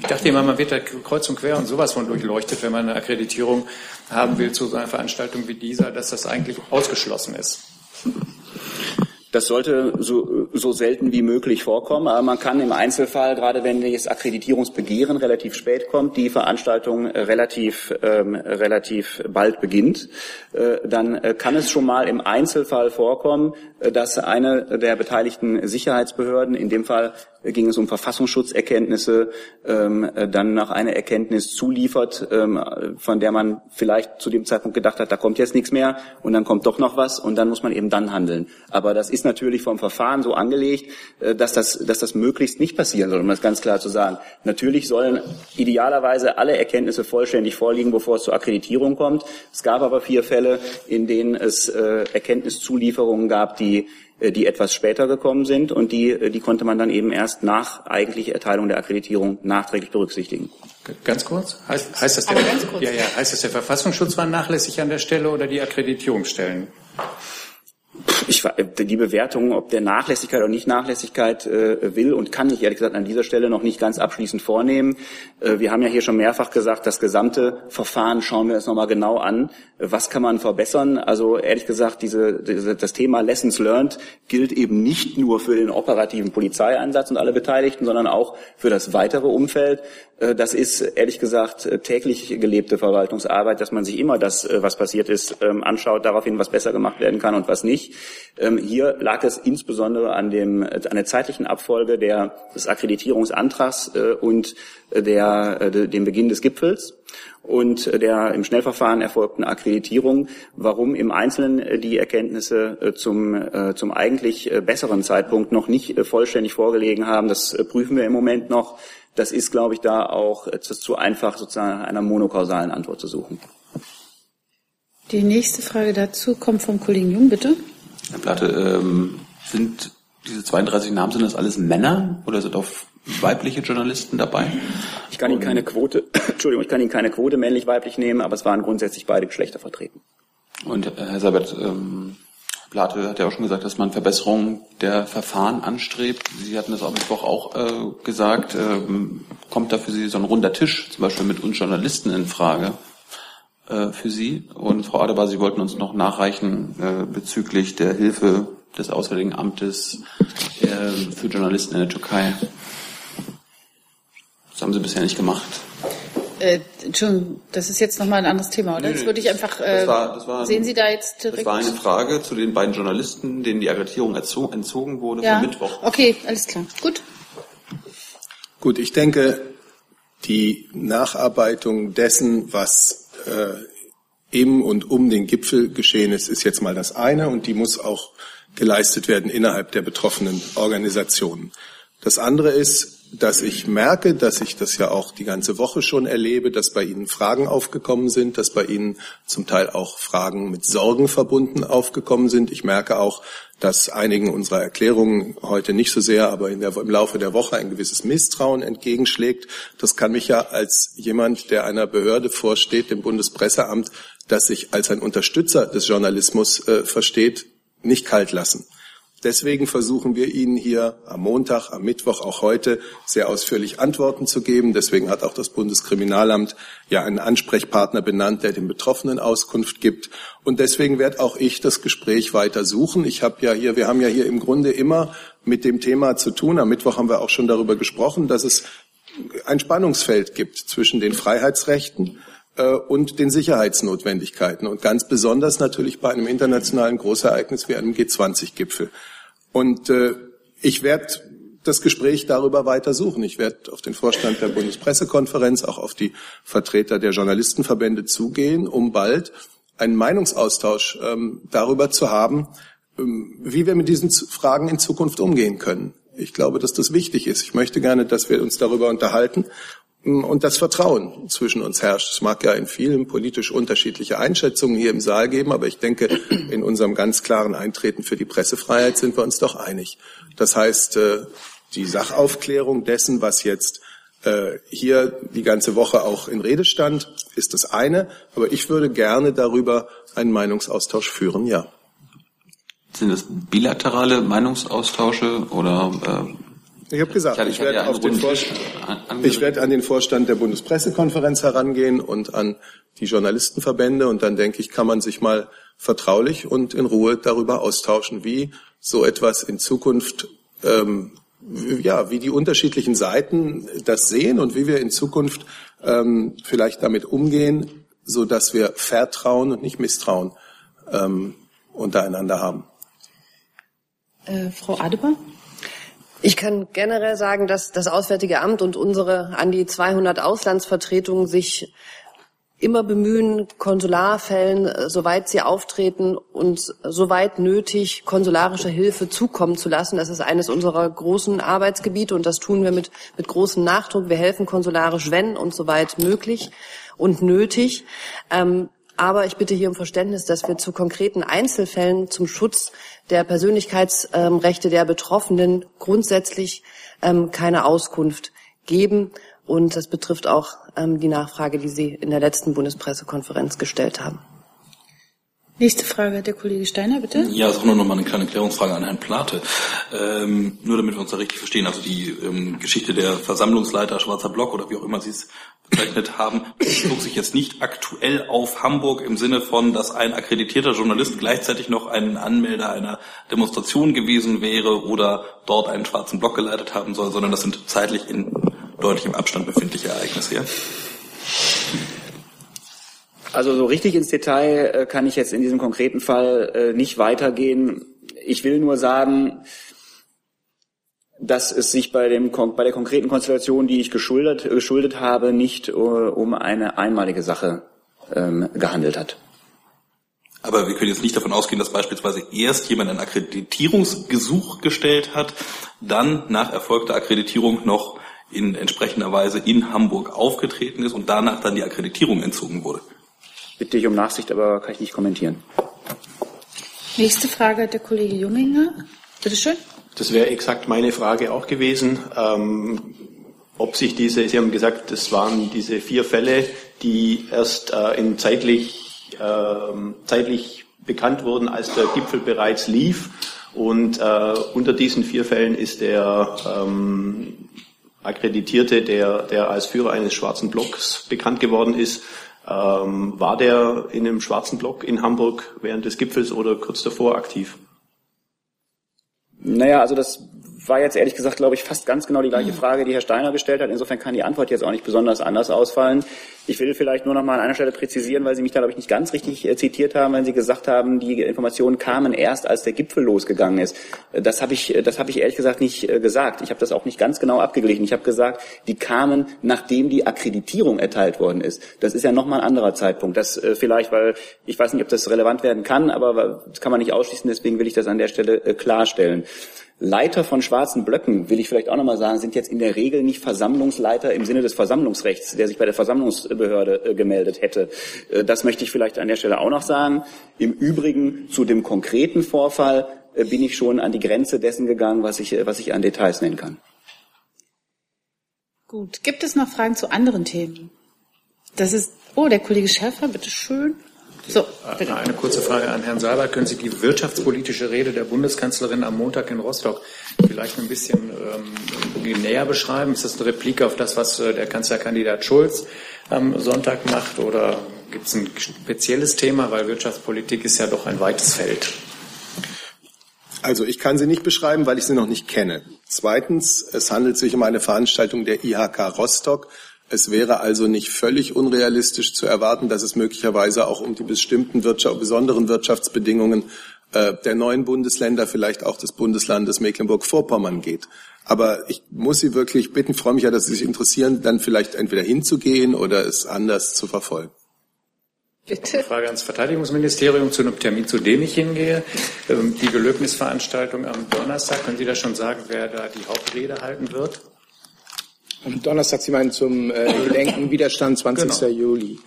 Ich dachte immer, man wird da kreuz und quer und sowas von durchleuchtet, wenn man eine Akkreditierung haben will zu so einer Veranstaltung wie dieser, dass das eigentlich ausgeschlossen ist. Das sollte so, so selten wie möglich vorkommen, aber man kann im Einzelfall, gerade wenn das Akkreditierungsbegehren relativ spät kommt, die Veranstaltung relativ, ähm, relativ bald beginnt, äh, dann äh, kann es schon mal im Einzelfall vorkommen, äh, dass eine der beteiligten Sicherheitsbehörden, in dem Fall ging es um Verfassungsschutzerkenntnisse, ähm, dann nach einer Erkenntnis zuliefert, ähm, von der man vielleicht zu dem Zeitpunkt gedacht hat, da kommt jetzt nichts mehr und dann kommt doch noch was und dann muss man eben dann handeln. Aber das ist natürlich vom Verfahren so angelegt, äh, dass das, dass das möglichst nicht passieren soll, um das ganz klar zu sagen. Natürlich sollen idealerweise alle Erkenntnisse vollständig vorliegen, bevor es zur Akkreditierung kommt. Es gab aber vier Fälle, in denen es äh, Erkenntniszulieferungen gab, die äh, die etwas später gekommen sind und die, äh, die konnte man dann eben erst nach eigentlicher Erteilung der Akkreditierung nachträglich berücksichtigen. Ganz kurz? Heißt, heißt, das, der, Ja, ja, heißt das, der Verfassungsschutz war nachlässig an der Stelle oder die Akkreditierungsstellen? Ich, die Bewertung, ob der Nachlässigkeit oder nicht Nachlässigkeit äh, will und kann ich ehrlich gesagt an dieser Stelle noch nicht ganz abschließend vornehmen. Äh, wir haben ja hier schon mehrfach gesagt, das gesamte Verfahren schauen wir uns nochmal genau an. Was kann man verbessern? Also ehrlich gesagt, diese, diese, das Thema Lessons Learned gilt eben nicht nur für den operativen Polizeieinsatz und alle Beteiligten, sondern auch für das weitere Umfeld. Äh, das ist ehrlich gesagt äh, täglich gelebte Verwaltungsarbeit, dass man sich immer das, äh, was passiert ist, ähm, anschaut, daraufhin, was besser gemacht werden kann und was nicht. Ähm, hier lag es insbesondere an, dem, an der zeitlichen Abfolge der, des Akkreditierungsantrags und der, dem Beginn des Gipfels und der im Schnellverfahren erfolgten Akkreditierung, warum im Einzelnen die Erkenntnisse zum, zum eigentlich besseren Zeitpunkt noch nicht vollständig vorgelegen haben. Das prüfen wir im Moment noch. Das ist, glaube ich, da auch zu einfach, sozusagen einer monokausalen Antwort zu suchen. Die nächste Frage dazu kommt vom Kollegen Jung, bitte. Herr Platte, ähm, sind diese 32 Namen, sind das alles Männer oder sind auch weibliche Journalisten dabei? Ich kann Ihnen keine Quote, Entschuldigung, ich kann Ihnen keine Quote männlich-weiblich nehmen, aber es waren grundsätzlich beide Geschlechter vertreten. Und äh, Herr Sabert, ähm, Plate hat ja auch schon gesagt, dass man Verbesserungen der Verfahren anstrebt. Sie hatten das am Mittwoch auch äh, gesagt. Äh, kommt da für Sie so ein runder Tisch, zum Beispiel mit uns Journalisten in Frage äh, für Sie? Und Frau Adebar, Sie wollten uns noch nachreichen äh, bezüglich der Hilfe des Auswärtigen Amtes äh, für Journalisten in der Türkei. Das haben Sie bisher nicht gemacht. Äh, Entschuldigung, das ist jetzt nochmal ein anderes Thema, oder? Nee, das würde ich einfach. Äh, das war, das war, sehen Sie da jetzt direkt? Das war eine Frage zu den beiden Journalisten, denen die Akkreditierung entzogen wurde ja. vom Mittwoch. Okay, alles klar. Gut. Gut, ich denke, die Nacharbeitung dessen, was äh, im und um den Gipfel geschehen ist, ist jetzt mal das eine und die muss auch geleistet werden innerhalb der betroffenen Organisationen. Das andere ist, dass ich merke, dass ich das ja auch die ganze Woche schon erlebe, dass bei Ihnen Fragen aufgekommen sind, dass bei Ihnen zum Teil auch Fragen mit Sorgen verbunden aufgekommen sind. Ich merke auch, dass einigen unserer Erklärungen heute nicht so sehr, aber der, im Laufe der Woche ein gewisses Misstrauen entgegenschlägt. Das kann mich ja als jemand, der einer Behörde vorsteht, dem Bundespresseamt, das sich als ein Unterstützer des Journalismus äh, versteht, nicht kalt lassen. Deswegen versuchen wir Ihnen hier am Montag, am Mittwoch, auch heute sehr ausführlich Antworten zu geben. Deswegen hat auch das Bundeskriminalamt ja einen Ansprechpartner benannt, der den Betroffenen Auskunft gibt. Und deswegen werde auch ich das Gespräch weiter suchen. Ich habe ja hier, wir haben ja hier im Grunde immer mit dem Thema zu tun. Am Mittwoch haben wir auch schon darüber gesprochen, dass es ein Spannungsfeld gibt zwischen den Freiheitsrechten und den Sicherheitsnotwendigkeiten und ganz besonders natürlich bei einem internationalen Großereignis wie einem G20-Gipfel. Und äh, ich werde das Gespräch darüber weiter suchen. Ich werde auf den Vorstand der Bundespressekonferenz, auch auf die Vertreter der Journalistenverbände zugehen, um bald einen Meinungsaustausch ähm, darüber zu haben, ähm, wie wir mit diesen Fragen in Zukunft umgehen können. Ich glaube, dass das wichtig ist. Ich möchte gerne, dass wir uns darüber unterhalten und das Vertrauen zwischen uns herrscht. Es mag ja in vielen politisch unterschiedliche Einschätzungen hier im Saal geben, aber ich denke, in unserem ganz klaren Eintreten für die Pressefreiheit sind wir uns doch einig. Das heißt, äh, die Sachaufklärung dessen, was jetzt äh, hier die ganze Woche auch in Rede stand, ist das eine. Aber ich würde gerne darüber einen Meinungsaustausch führen, ja. Sind das bilaterale Meinungsaustausche oder äh ich habe gesagt, ich, ich werde, auf den ich werde an den Vorstand der Bundespressekonferenz herangehen und an die Journalistenverbände und dann denke ich, kann man sich mal vertraulich und in Ruhe darüber austauschen, wie so etwas in Zukunft, ähm, ja, wie die unterschiedlichen Seiten das sehen und wie wir in Zukunft ähm, vielleicht damit umgehen, so dass wir Vertrauen und nicht Misstrauen ähm, untereinander haben. Äh, Frau Adebar? Ich kann generell sagen, dass das Auswärtige Amt und unsere an die 200 Auslandsvertretungen sich immer bemühen, Konsularfällen, äh, soweit sie auftreten und soweit nötig, konsularische Hilfe zukommen zu lassen. Das ist eines unserer großen Arbeitsgebiete und das tun wir mit, mit großem Nachdruck. Wir helfen konsularisch, wenn und soweit möglich und nötig. Ähm, aber ich bitte hier um Verständnis, dass wir zu konkreten Einzelfällen zum Schutz der Persönlichkeitsrechte der Betroffenen grundsätzlich ähm, keine Auskunft geben. Und das betrifft auch ähm, die Nachfrage, die Sie in der letzten Bundespressekonferenz gestellt haben. Nächste Frage, der Kollege Steiner, bitte. Ja, ist auch nur noch mal eine kleine Klärungsfrage an Herrn Plate. Ähm, nur damit wir uns da richtig verstehen, also die ähm, Geschichte der Versammlungsleiter Schwarzer Block oder wie auch immer Sie es bezeichnet haben, bezog sich jetzt nicht aktuell auf Hamburg im Sinne von, dass ein akkreditierter Journalist gleichzeitig noch ein Anmelder einer Demonstration gewesen wäre oder dort einen schwarzen Block geleitet haben soll, sondern das sind zeitlich in deutlichem Abstand befindliche Ereignisse. Ja? Also so richtig ins Detail äh, kann ich jetzt in diesem konkreten Fall äh, nicht weitergehen. Ich will nur sagen, dass es sich bei, dem, bei der konkreten Konstellation, die ich geschuldet, geschuldet habe, nicht uh, um eine einmalige Sache ähm, gehandelt hat. Aber wir können jetzt nicht davon ausgehen, dass beispielsweise erst jemand ein Akkreditierungsgesuch gestellt hat, dann nach erfolgter Akkreditierung noch in entsprechender Weise in Hamburg aufgetreten ist und danach dann die Akkreditierung entzogen wurde. Bitte ich um Nachsicht, aber kann ich nicht kommentieren. Nächste Frage der Kollege Junginger. Bitte schön. Das wäre exakt meine Frage auch gewesen. Ähm, ob sich diese, Sie haben gesagt, das waren diese vier Fälle, die erst äh, in zeitlich, äh, zeitlich bekannt wurden, als der Gipfel bereits lief. Und äh, unter diesen vier Fällen ist der ähm, Akkreditierte, der, der als Führer eines schwarzen Blocks bekannt geworden ist, ähm, war der in einem schwarzen Block in Hamburg während des Gipfels oder kurz davor aktiv? Naja, also das war jetzt ehrlich gesagt, glaube ich, fast ganz genau die gleiche Frage, die Herr Steiner gestellt hat. Insofern kann die Antwort jetzt auch nicht besonders anders ausfallen. Ich will vielleicht nur noch mal an einer Stelle präzisieren, weil Sie mich da, glaube ich, nicht ganz richtig äh, zitiert haben, wenn Sie gesagt haben, die Informationen kamen erst, als der Gipfel losgegangen ist. Äh, das habe ich, äh, das habe ich ehrlich gesagt nicht gesagt. Ich habe das auch nicht ganz genau abgeglichen. Ich habe gesagt, die kamen, nachdem die Akkreditierung erteilt worden ist. Das ist ja noch mal ein anderer Zeitpunkt. Das vielleicht, weil ich weiß nicht, ob das relevant werden kann, aber das kann man nicht ausschließen. Deswegen will ich das an der Stelle klarstellen. Leiter von schwarzen Blöcken, will ich vielleicht auch nochmal sagen, sind jetzt in der Regel nicht Versammlungsleiter im Sinne des Versammlungsrechts, der sich bei der Versammlungsbehörde äh, gemeldet hätte. Äh, das möchte ich vielleicht an der Stelle auch noch sagen. Im Übrigen zu dem konkreten Vorfall äh, bin ich schon an die Grenze dessen gegangen, was ich, was ich an Details nennen kann. Gut. Gibt es noch Fragen zu anderen Themen? Das ist, oh, der Kollege Schäfer, bitteschön. So, bitte. Eine kurze Frage an Herrn Seibert. Können Sie die wirtschaftspolitische Rede der Bundeskanzlerin am Montag in Rostock vielleicht ein bisschen ähm, näher beschreiben? Ist das eine Replik auf das, was äh, der Kanzlerkandidat Schulz am Sonntag macht? Oder gibt es ein spezielles Thema? Weil Wirtschaftspolitik ist ja doch ein weites Feld. Also ich kann sie nicht beschreiben, weil ich sie noch nicht kenne. Zweitens, es handelt sich um eine Veranstaltung der IHK Rostock. Es wäre also nicht völlig unrealistisch zu erwarten, dass es möglicherweise auch um die bestimmten Wirtschaft, besonderen Wirtschaftsbedingungen äh, der neuen Bundesländer, vielleicht auch des Bundeslandes Mecklenburg-Vorpommern geht. Aber ich muss Sie wirklich bitten, freue mich ja, dass Sie sich interessieren, dann vielleicht entweder hinzugehen oder es anders zu verfolgen. Bitte. Eine Frage ans Verteidigungsministerium zu einem Termin, zu dem ich hingehe. Ähm, die Gelöbnisveranstaltung am Donnerstag. Können Sie da schon sagen, wer da die Hauptrede halten wird? Am Donnerstag, Sie meinen zum äh, Gedenken Widerstand 20. Genau. Juli.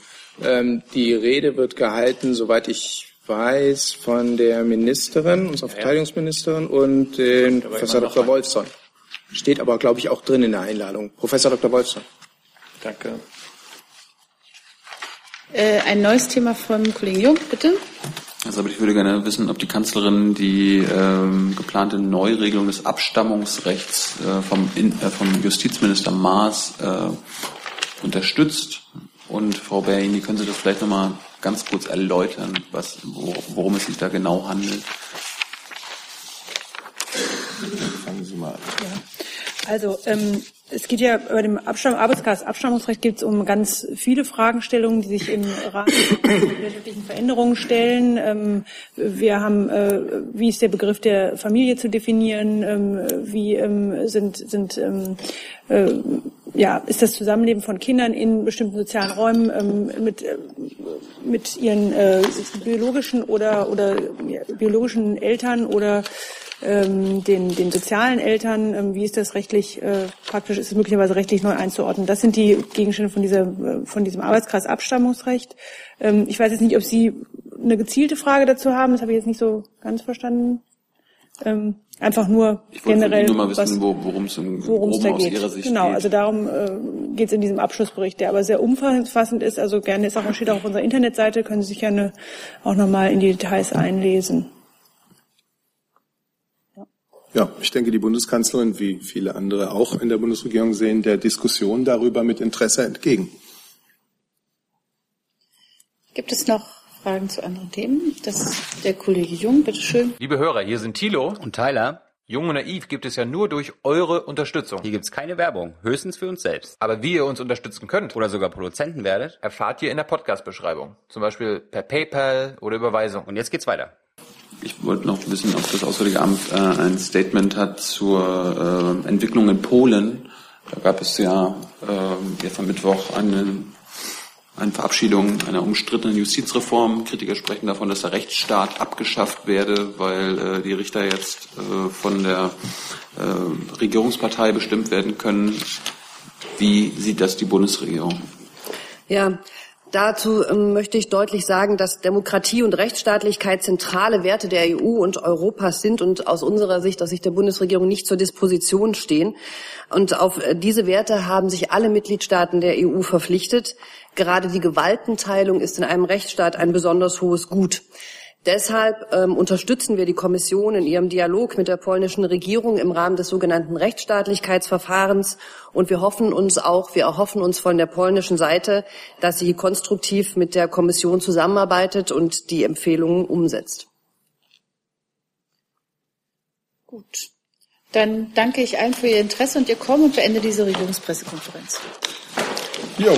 Ähm, die Rede wird gehalten, soweit ich weiß, von der Ministerin, unserer ja, Verteidigungsministerin und dem Professor Dr. Wolfson. Steht aber, glaube ich, auch drin in der Einladung. Professor Dr. Wolfson. Danke. Äh, ein neues Thema vom Kollegen Jung, bitte. Also, aber ich würde gerne wissen, ob die Kanzlerin die ähm, geplante Neuregelung des Abstammungsrechts äh, vom, in, äh, vom Justizminister Maas äh, unterstützt. Und Frau Berrini, können Sie das vielleicht nochmal ganz kurz erläutern, was, worum es sich da genau handelt? Fangen Sie mal an. Ja. Also ähm, es geht ja bei dem Abstamm Arbeitskreis Abstammungsrecht geht es um ganz viele Fragestellungen, die sich im Rahmen der wirtschaftlichen Veränderungen stellen. Ähm, wir haben, äh, wie ist der Begriff der Familie zu definieren? Ähm, wie ähm, sind, sind äh, ja, ist das Zusammenleben von Kindern in bestimmten sozialen Räumen mit, äh, mit ihren äh, biologischen oder, oder ja, biologischen Eltern oder ähm, den, den sozialen Eltern, ähm, wie ist das rechtlich äh, praktisch, ist es möglicherweise rechtlich neu einzuordnen. Das sind die Gegenstände von, dieser, äh, von diesem Arbeitskreis Abstammungsrecht. Ähm, ich weiß jetzt nicht, ob Sie eine gezielte Frage dazu haben, das habe ich jetzt nicht so ganz verstanden. Ähm, einfach nur ich generell, nur mal wissen, worum es worum da geht. Ihrer Sicht genau, geht. also darum äh, geht es in diesem Abschlussbericht, der aber sehr umfassend ist. Also gerne ist auch steht auch auf unserer Internetseite, können Sie sich gerne auch nochmal in die Details einlesen. Ja, ich denke, die Bundeskanzlerin, wie viele andere auch in der Bundesregierung, sehen der Diskussion darüber mit Interesse entgegen. Gibt es noch Fragen zu anderen Themen? Das ist der Kollege Jung, bitteschön. Liebe Hörer, hier sind Thilo und Tyler. Jung und naiv gibt es ja nur durch eure Unterstützung. Hier gibt es keine Werbung, höchstens für uns selbst. Aber wie ihr uns unterstützen könnt oder sogar Produzenten werdet, erfahrt ihr in der Podcast-Beschreibung. Zum Beispiel per PayPal oder Überweisung. Und jetzt geht's weiter. Ich wollte noch wissen, ob das Auswärtige Amt äh, ein Statement hat zur äh, Entwicklung in Polen. Da gab es ja äh, jetzt am Mittwoch eine, eine Verabschiedung einer umstrittenen Justizreform. Kritiker sprechen davon, dass der Rechtsstaat abgeschafft werde, weil äh, die Richter jetzt äh, von der äh, Regierungspartei bestimmt werden können. Wie sieht das die Bundesregierung? Ja, Dazu ähm, möchte ich deutlich sagen, dass Demokratie und Rechtsstaatlichkeit zentrale Werte der EU und Europas sind und aus unserer Sicht, aus Sicht der Bundesregierung nicht zur Disposition stehen. Und auf äh, diese Werte haben sich alle Mitgliedstaaten der EU verpflichtet. Gerade die Gewaltenteilung ist in einem Rechtsstaat ein besonders hohes Gut. Deshalb ähm, unterstützen wir die Kommission in ihrem Dialog mit der polnischen Regierung im Rahmen des sogenannten Rechtsstaatlichkeitsverfahrens und wir hoffen uns auch, wir erhoffen uns von der polnischen Seite, dass sie konstruktiv mit der Kommission zusammenarbeitet und die Empfehlungen umsetzt. Gut. Dann danke ich allen für Ihr Interesse und Ihr Kommen und beende diese Regierungspressekonferenz. Jo.